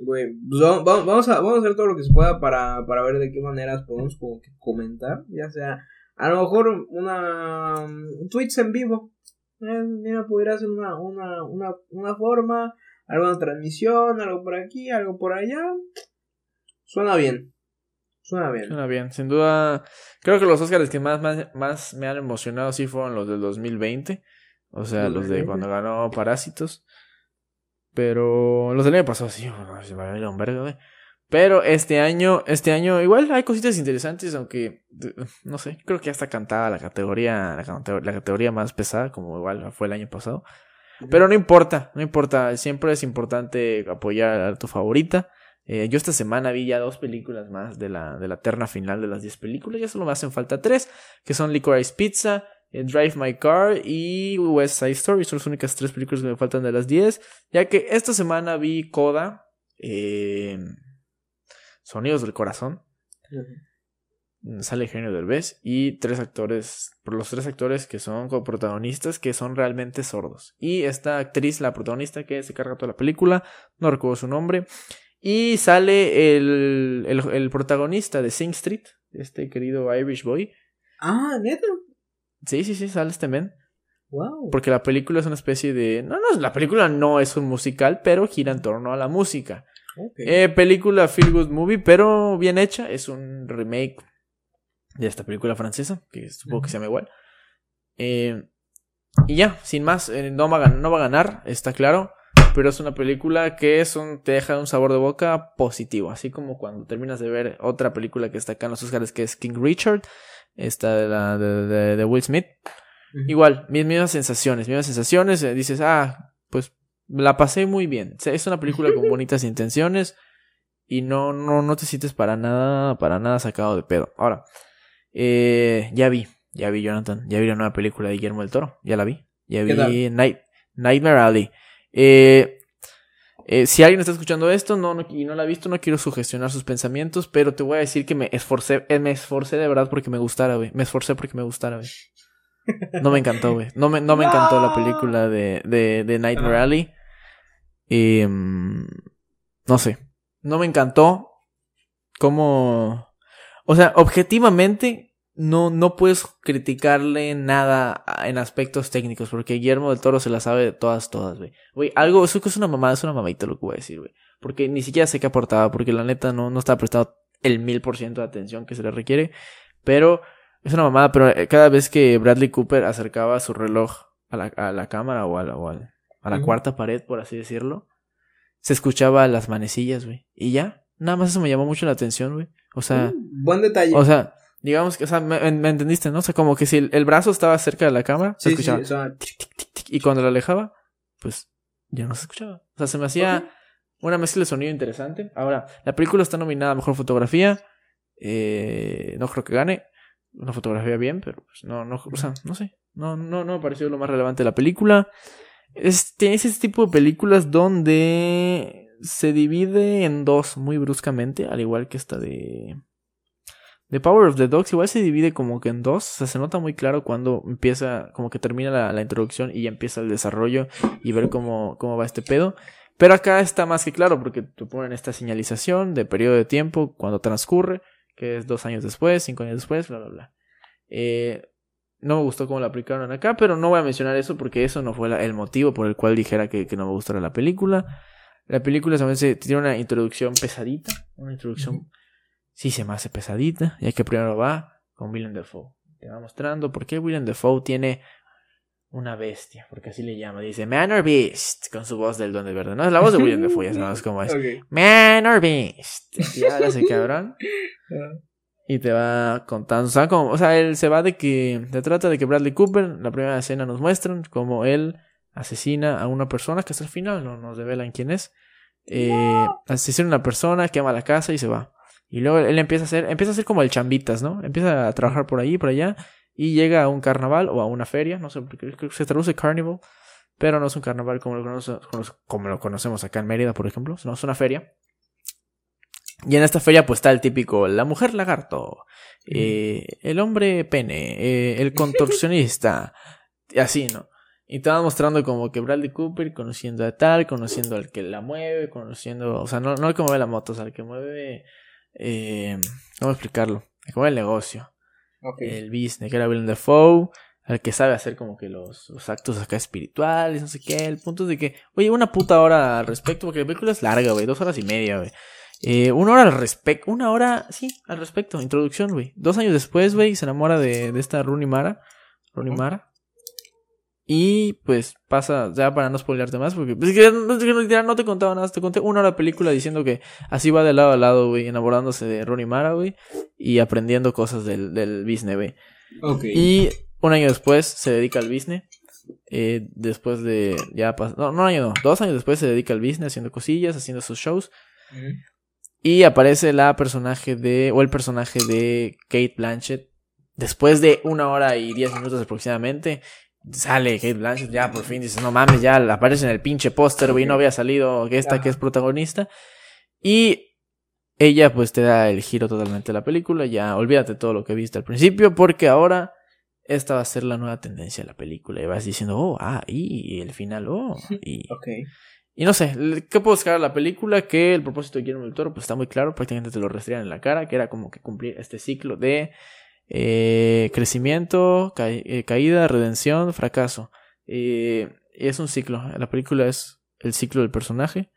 güey, pues va- va- vamos, a, vamos a hacer todo lo que se pueda para, para ver de qué maneras podemos como que comentar, ya sea, a lo mejor una um, tweets en vivo, Eh, mira, pudiera ser una, una, una, una forma, alguna transmisión, algo por aquí, algo por allá, suena bien, suena bien, Suena bien, sin duda. Creo que los Oscars que más, más, más me han emocionado sí fueron los del 2020. O sea, los de 2020. cuando ganó Parásitos. Pero los del año pasado sí, bueno, se me va a ir un verga, güey. Pero este año, este año igual hay cositas interesantes, aunque de- no sé, creo que ya está cantada la categoría, la, la categoría más pesada, como igual fue el año pasado. Pero no importa, no importa, siempre es importante apoyar a tu favorita. Eh, yo esta semana vi ya dos películas más de la, de la terna final de las 10 películas, ya solo me hacen falta tres, que son Licorice Pizza, eh, Drive My Car y West Side Story, son las únicas tres películas que me faltan de las 10, ya que esta semana vi Coda, eh, Sonidos del Corazón, mm, sale Genio Derbez y tres actores, por los tres actores que son coprotagonistas que son realmente sordos. Y esta actriz, la protagonista que se carga toda la película, no recuerdo su nombre, Y sale el, el, el protagonista de Sing Street, este querido Irish Boy. Ah, neta. Sí, sí, sí, sale este men. Wow. Porque la película es una especie de... No, no, la película no es un musical, pero gira en torno a la música. Eh, película Feel Good Movie, pero bien hecha. Es un remake de esta película francesa, que supongo que se llama igual. Eh, y ya, sin más, eh, no, va no va a ganar, está claro. Pero es una película que es un, te deja un sabor de boca positivo. Así como cuando terminas de ver otra película que está acá en los Oscars, que es King Richard. Esta de, la, de, de, Will Smith. Igual, mismas sensaciones, mismas sensaciones. Eh, dices, ah, pues la pasé muy bien. Es una película con *laughs* bonitas intenciones. Y no, no, no te sientes para nada, para nada sacado de pedo. Ahora, eh, ya vi, ya vi Jonathan, ya vi la nueva película de Guillermo del Toro, ya la vi. Ya vi Night, Nightmare Alley. Eh, eh, si alguien está escuchando esto no, y no la ha visto, no quiero sugestionar sus pensamientos, pero te voy a decir que me esforcé, eh, me esforcé de verdad porque me gustara, güey. Me esforcé porque me gustara, güey. No me encantó, güey. No me, no me encantó la película de, de, de Nightmare Alley. no sé. No me encantó cómo... O sea, objetivamente, no, no puedes criticarle nada en aspectos técnicos, porque Guillermo del Toro se la sabe de todas, todas, güey. Güey, algo, eso que es una mamada, es una mamadita lo que voy a decir, güey. Porque ni siquiera sé qué aportaba, porque la neta no, no estaba prestado el mil por ciento de atención que se le requiere. Pero es una mamada, pero eh, cada vez que Bradley Cooper acercaba su reloj a la, a la cámara o a la, a la cuarta pared, por así decirlo, se escuchaba las manecillas, güey. Y ya, nada más eso me llamó mucho la atención, güey. O sea... Mm, buen detalle. O sea, Digamos que, o sea, me, entendiste, ¿no? O sea, como que si el, brazo estaba cerca de la cámara, se escuchaba. y cuando lo alejaba, pues ya no se escuchaba. O sea, se me hacía una mezcla de sonido interesante. Ahora, la película está nominada a mejor fotografía. Eh, no creo que gane. Una fotografía bien, pero pues no, no, o sea, no sé. No, no, no me pareció lo más relevante de la película. Es, tiene ese tipo de películas donde se divide en dos muy bruscamente, al igual que esta de The Power of the Dogs igual se divide como que en dos. O sea, se nota muy claro cuando empieza, como que termina la, introducción y ya empieza el desarrollo y ver cómo, cómo va este pedo. Pero acá está más que claro porque te ponen esta señalización de periodo de tiempo, cuando transcurre, que es dos años después, cinco años después, bla, bla, bla. Eh, no me gustó cómo la aplicaron acá, pero no voy a mencionar eso porque eso no fue el motivo por el cual dijera que, no me gustara la película. La película también tiene una introducción pesadita, una introducción sí se me hace pesadita, ya que primero va con William Defoe. Te va mostrando por qué William Defoe tiene una bestia, porque así le llama. Dice Man or Beast, con su voz del Duende Verde. No es la voz de William Defoe, ya sabes cómo es. *laughs* Man or Beast. Y ahora ese cabrón. *laughs* Y te va contando. O sea, como, o sea, él se va de que. Te trata de que Bradley Cooper, la primera escena nos muestran como él asesina a una persona que hasta el final no nos develan quién es. Eh, asesina a una persona, quema la casa y se va. Y luego él empieza a hacer, empieza a hacer como el chambitas, ¿no? Empieza a trabajar por ahí, por allá, y llega a un carnaval o a una feria, no sé, creo que se traduce carnival, pero no es un carnaval como lo, como lo conocemos acá en Mérida, por ejemplo, no, es una feria. Y en esta feria pues está el típico, la mujer lagarto, eh, el hombre pene, eh, el contorsionista, y así, ¿no? Y te van mostrando como que Bradley Cooper conociendo a tal, conociendo al que la mueve, conociendo, o sea, no, no al que mueve la moto, o sea, al que mueve eh, ¿Cómo explicarlo? Como el negocio. El business, que era Willem Dafoe. El que sabe hacer como que los, los, actos acá espirituales, no sé qué. El punto es de que, oye, una puta hora al respecto, porque la película es larga, güey. Dos horas y media, güey. Eh, una hora al respecto, una hora, sí, al respecto, introducción, güey. Dos años después, güey, se enamora de, de esta Rooney Mara. Rooney Mara. Y pues pasa, ya para no spoilearte más, porque pues, no te contaba nada, te conté una hora de película diciendo que así va de lado a lado, güey, enamorándose de Ronnie Mara, güey, y aprendiendo cosas del, del business, güey. Y un año después se dedica al business. Eh, después de ya no, no un año no, dos años después se dedica al business haciendo cosillas, haciendo sus shows. Y aparece la personaje de, o el personaje de Kate Blanchett, después de una hora y diez minutos aproximadamente, sale Kate Blanchett, ya por fin dices, no mames, ya aparece en el pinche póster, güey, no había salido esta que es protagonista. Y ella pues te da el giro totalmente de la película, ya olvídate todo lo que viste al principio, porque ahora esta va a ser la nueva tendencia de la película. Y vas diciendo, oh, ah, y el final, oh, *laughs* y... Y no sé, ¿qué puedo buscar a la película? Que el propósito de Guillermo del Toro pues está muy claro, prácticamente te lo restrían en la cara, que era como que cumplir este ciclo de eh, crecimiento, eh, caída, redención, fracaso. Eh, es un ciclo, la película es el ciclo del personaje.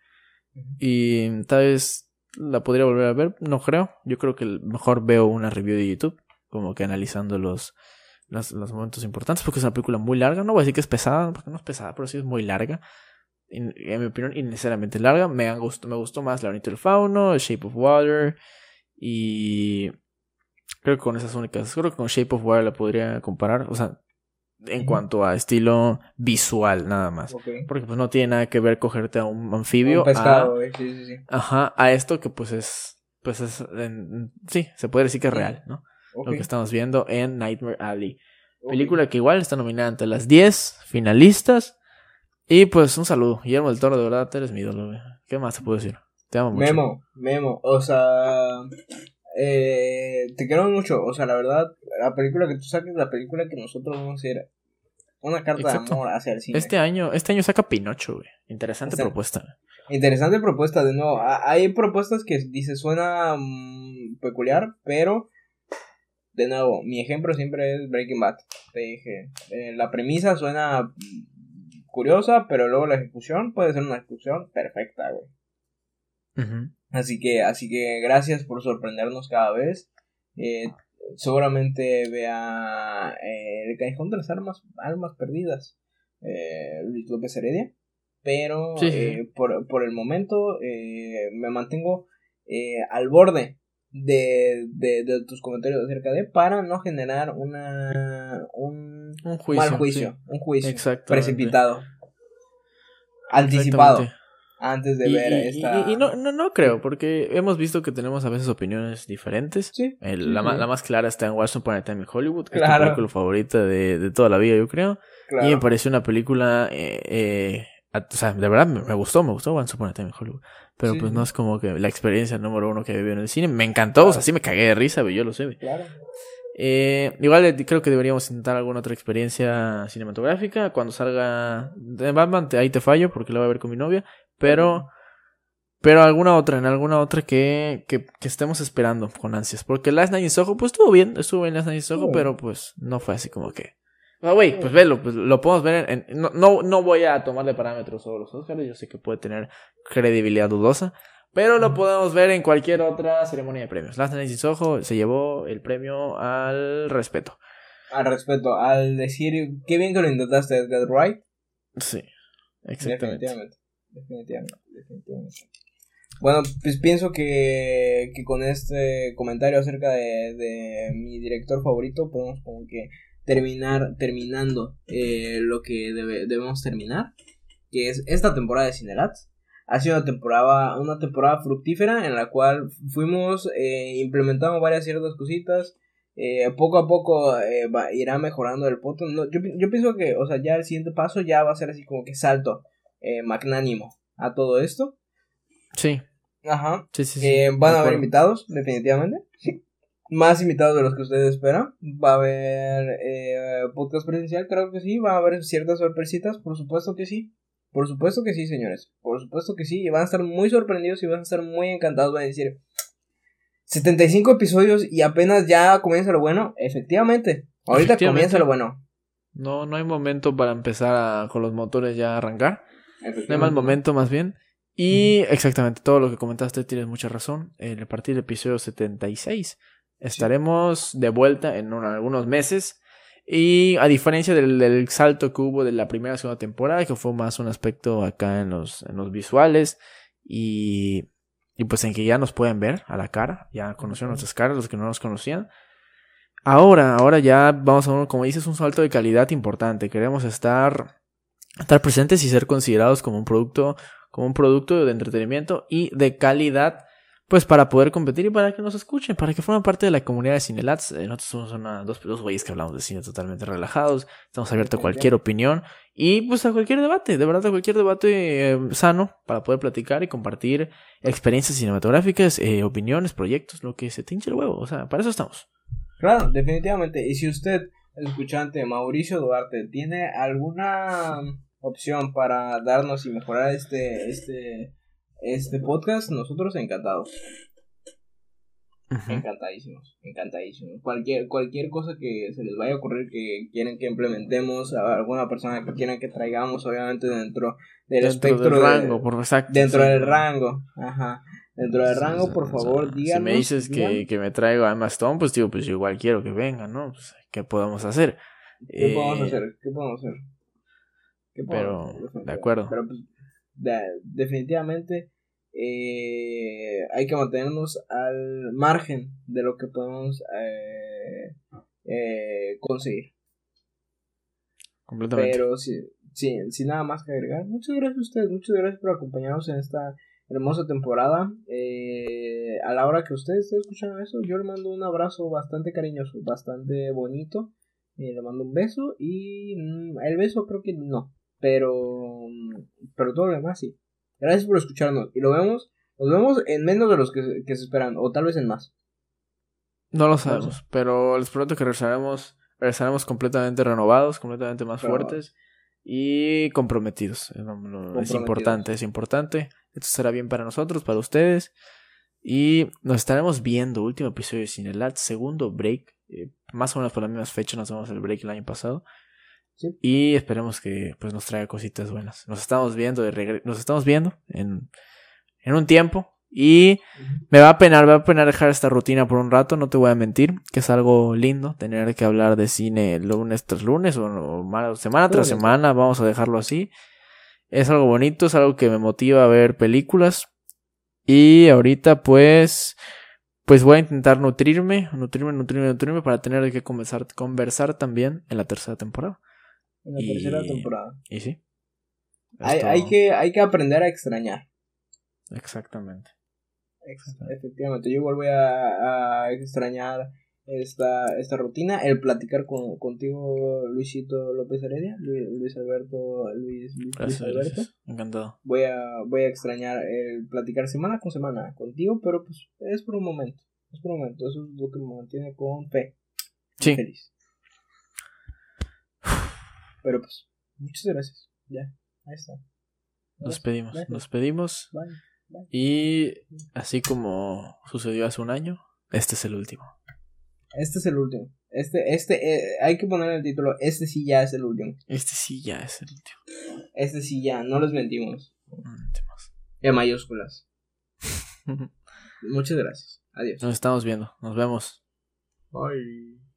Y tal vez la podría volver a ver, no creo, yo creo que mejor veo una review de YouTube, como que analizando los, los, los momentos importantes, porque es una película muy larga, no voy a decir que es pesada, porque no es pesada, pero sí es muy larga. En, mi opinión, innecesariamente larga. Me gustó, me gustó más La del Fauno, Shape of Water y creo que con esas únicas, creo que con Shape of Water la podría comparar, o sea, en cuanto a estilo visual nada más. Porque pues no tiene nada que ver cogerte a un anfibio. pescado, a, eh, sí, sí, sí. Ajá, a esto que pues es, pues es, sí, se puede decir que es real, ¿no? Lo que estamos viendo en Nightmare Alley. Película que igual está nominada entre las 10 finalistas y pues un saludo. Guillermo del Toro, de verdad, eres mi ídolo, ¿Qué más te puedo decir? Te amo mucho. Memo, Memo, o sea, eh, te quiero mucho. O sea, la verdad, la película que tú saques, la película que nosotros vamos a hacer, una carta de amor hacia el cine. Este año, este año saca Pinocho, güey. Interesante propuesta. Interesante propuesta, de nuevo. Hay propuestas que dice suena mm, peculiar, pero de nuevo, mi ejemplo siempre es Breaking Bad. Te dije, eh, la premisa suena curiosa, pero luego la ejecución puede ser una ejecución perfecta, güey. Así que, así que gracias por sorprendernos cada vez. Eh, seguramente vea eh, El Callejón de las Armas, Almas Perdidas, eh, Luis López Heredia. Pero eh, Por, por, el momento eh, me mantengo al borde de, de, de, tus comentarios acerca de para no generar una un, un juicio, mal juicio, un juicio precipitado, anticipado antes de ver esta y, no, no, no creo porque hemos visto que tenemos a veces opiniones diferentes. Sí, la, la, más clara está en Washington Upon a Time in Hollywood que es la película favorita de, de, toda la vida yo creo. Y me pareció una película eh, eh, o sea de verdad me, gustó me gustó Once Upon a Time in Hollywood. Pero pues no es como que la experiencia número uno que vivido en el cine. Me encantó, o sea, sí me cagué de risa, yo lo sé. Claro. Eh, igual eh, creo que deberíamos intentar alguna otra experiencia cinematográfica. Cuando salga de Batman, ahí te fallo porque lo voy a ver con mi novia. Pero, pero alguna otra, en alguna otra que, que, que estemos esperando con ansias. Porque Last Night in Soho, pues estuvo bien, estuvo bien Last Night in Soho, pero pues no fue así como que. Ah, güey, pues velo, pues lo podemos ver en, no, no, no, voy a tomarle parámetros sobre los Oscars, yo sé que puede tener credibilidad dudosa, pero lo podemos ver en cualquier otra ceremonia de premios. Last Night in Ojo se llevó el premio al respeto. Al respeto, al decir, qué bien que lo intentaste, Edgar Wright. Sí, exactamente. Definitivamente, definitivamente, definitivamente. Bueno, pues pienso que, que con este comentario acerca de, de mi director favorito podemos como que terminar terminando eh, lo que debemos terminar, que es esta temporada de Cinelats. Ha sido una temporada, una temporada fructífera en la cual fuimos eh, implementando varias ciertas cositas. Eh, poco a poco irá mejorando el poto. yo, yo, pienso que, o sea, ya el siguiente paso ya va a ser así como que salto magnánimo a todo esto. Sí. Ajá. Sí, sí, van a haber invitados, definitivamente. Sí más invitados de los que ustedes esperan. Va a haber eh, podcast presencial, creo que sí. Va a haber ciertas sorpresitas, por supuesto que sí. Por supuesto que sí, señores. Por supuesto que sí. Y van a estar muy sorprendidos y van a estar muy encantados. Van a decir, 75 episodios y apenas ya comienza lo bueno. Efectivamente. Ahorita comienza lo bueno. No, no hay momento para empezar con los motores ya a arrancar. No hay mal momento, más bien. Y exactamente todo lo que comentaste, tienes mucha razón. En a partir del episodio 76 Estaremos de vuelta en algunos meses. Y a diferencia del, salto que hubo de la primera y segunda temporada, que fue más un aspecto acá en los, en los visuales. Y, y pues en que ya nos pueden ver a la cara. Ya conocieron nuestras caras, los que no nos conocían. Ahora, ahora ya vamos a ver, como dices, un salto de calidad importante. Queremos estar, estar presentes y ser considerados como un producto, como un producto de entretenimiento y de calidad pues para poder competir y para que nos escuchen, para que formen parte de la comunidad de Cinelats. Eh, nosotros somos una, dos, dos güeyes que hablamos de cine totalmente relajados, estamos abiertos a cualquier opinión y pues a cualquier debate, de verdad a cualquier debate eh, sano para poder platicar y compartir experiencias cinematográficas, eh, opiniones, proyectos, lo que se te hinche el huevo, o sea, para eso estamos. Claro, definitivamente. Y si usted, el escuchante Mauricio Duarte, tiene alguna opción para darnos y mejorar este, este, este podcast, nosotros encantados. Encantadísimos, encantadísimos. Cualquier, cualquier cosa que se les vaya a ocurrir que quieren que implementemos, a alguna persona que quieran que traigamos, obviamente dentro del espectro. Del rango, por exacto. Dentro del rango, ajá. Dentro del rango, por favor, díganos. Si me dices que, que, me traigo a Emma Stone, pues digo, pues yo igual quiero que venga, ¿no? Pues, ¿qué podemos hacer? ¿Qué podemos eh, hacer? ¿Qué podemos hacer? ¿Qué podemos pero, de acuerdo. Pero, pues, definitivamente eh, hay que mantenernos al margen de lo que podemos eh, eh, conseguir. Completamente. Pero sin nada más que agregar, muchas gracias a ustedes, muchas gracias por acompañarnos en esta hermosa temporada. a la hora que ustedes estén escuchando eso, yo le mando un abrazo bastante cariñoso, bastante bonito. le mando un beso y mm, el beso creo que no, pero, pero todo lo demás sí. Gracias por escucharnos. Y lo vemos, nos vemos en menos de los que, se esperan, o tal vez en más. No lo sabemos, pero les prometo que regresaremos, regresaremos completamente renovados, completamente más fuertes y comprometidos. Es importante, es importante. Esto será bien para nosotros, para ustedes. Y nos estaremos viendo, último episodio de Cinelat, segundo break. Eh, más o menos por las mismas fechas nos vemos el break el año pasado. Y esperemos que pues nos traiga cositas buenas. Nos estamos viendo de nos estamos viendo en, en un tiempo. Y me va a penar, me va a penar dejar esta rutina por un rato, no te voy a mentir, que es algo lindo tener que hablar de cine lunes tras lunes o, semana tras semana, vamos a dejarlo así. Es algo bonito, es algo que me motiva a ver películas. Y ahorita pues pues voy a intentar nutrirme, nutrirme, nutrirme, nutrirme para tener que conversar, conversar también en la tercera temporada en la tercera temporada. Y sí. Hay, hay, que, hay que aprender a extrañar. Exactamente. Efectivamente, yo igual voy a, a extrañar esta, esta rutina, el platicar con, contigo, Luisito López Heredia, Luis, Alberto, Luis, Luis, Alberto. Encantado. Voy a, voy a extrañar el platicar semana con semana contigo, pero pues es por un momento, es por un momento, eso es lo que me mantiene con fe. Sí. Feliz. Pero pues, muchas gracias. Ya, ahí está. Nos pedimos, nos pedimos. Y así como sucedió hace un año, este es el último. Este es el último. Este, este, eh, hay que poner el título, este sí ya es el último. Este sí ya es el último. Este sí ya, no les mentimos. No mentimos. En mayúsculas. *laughs* Muchas gracias. Adiós. Nos estamos viendo. Nos vemos. Bye.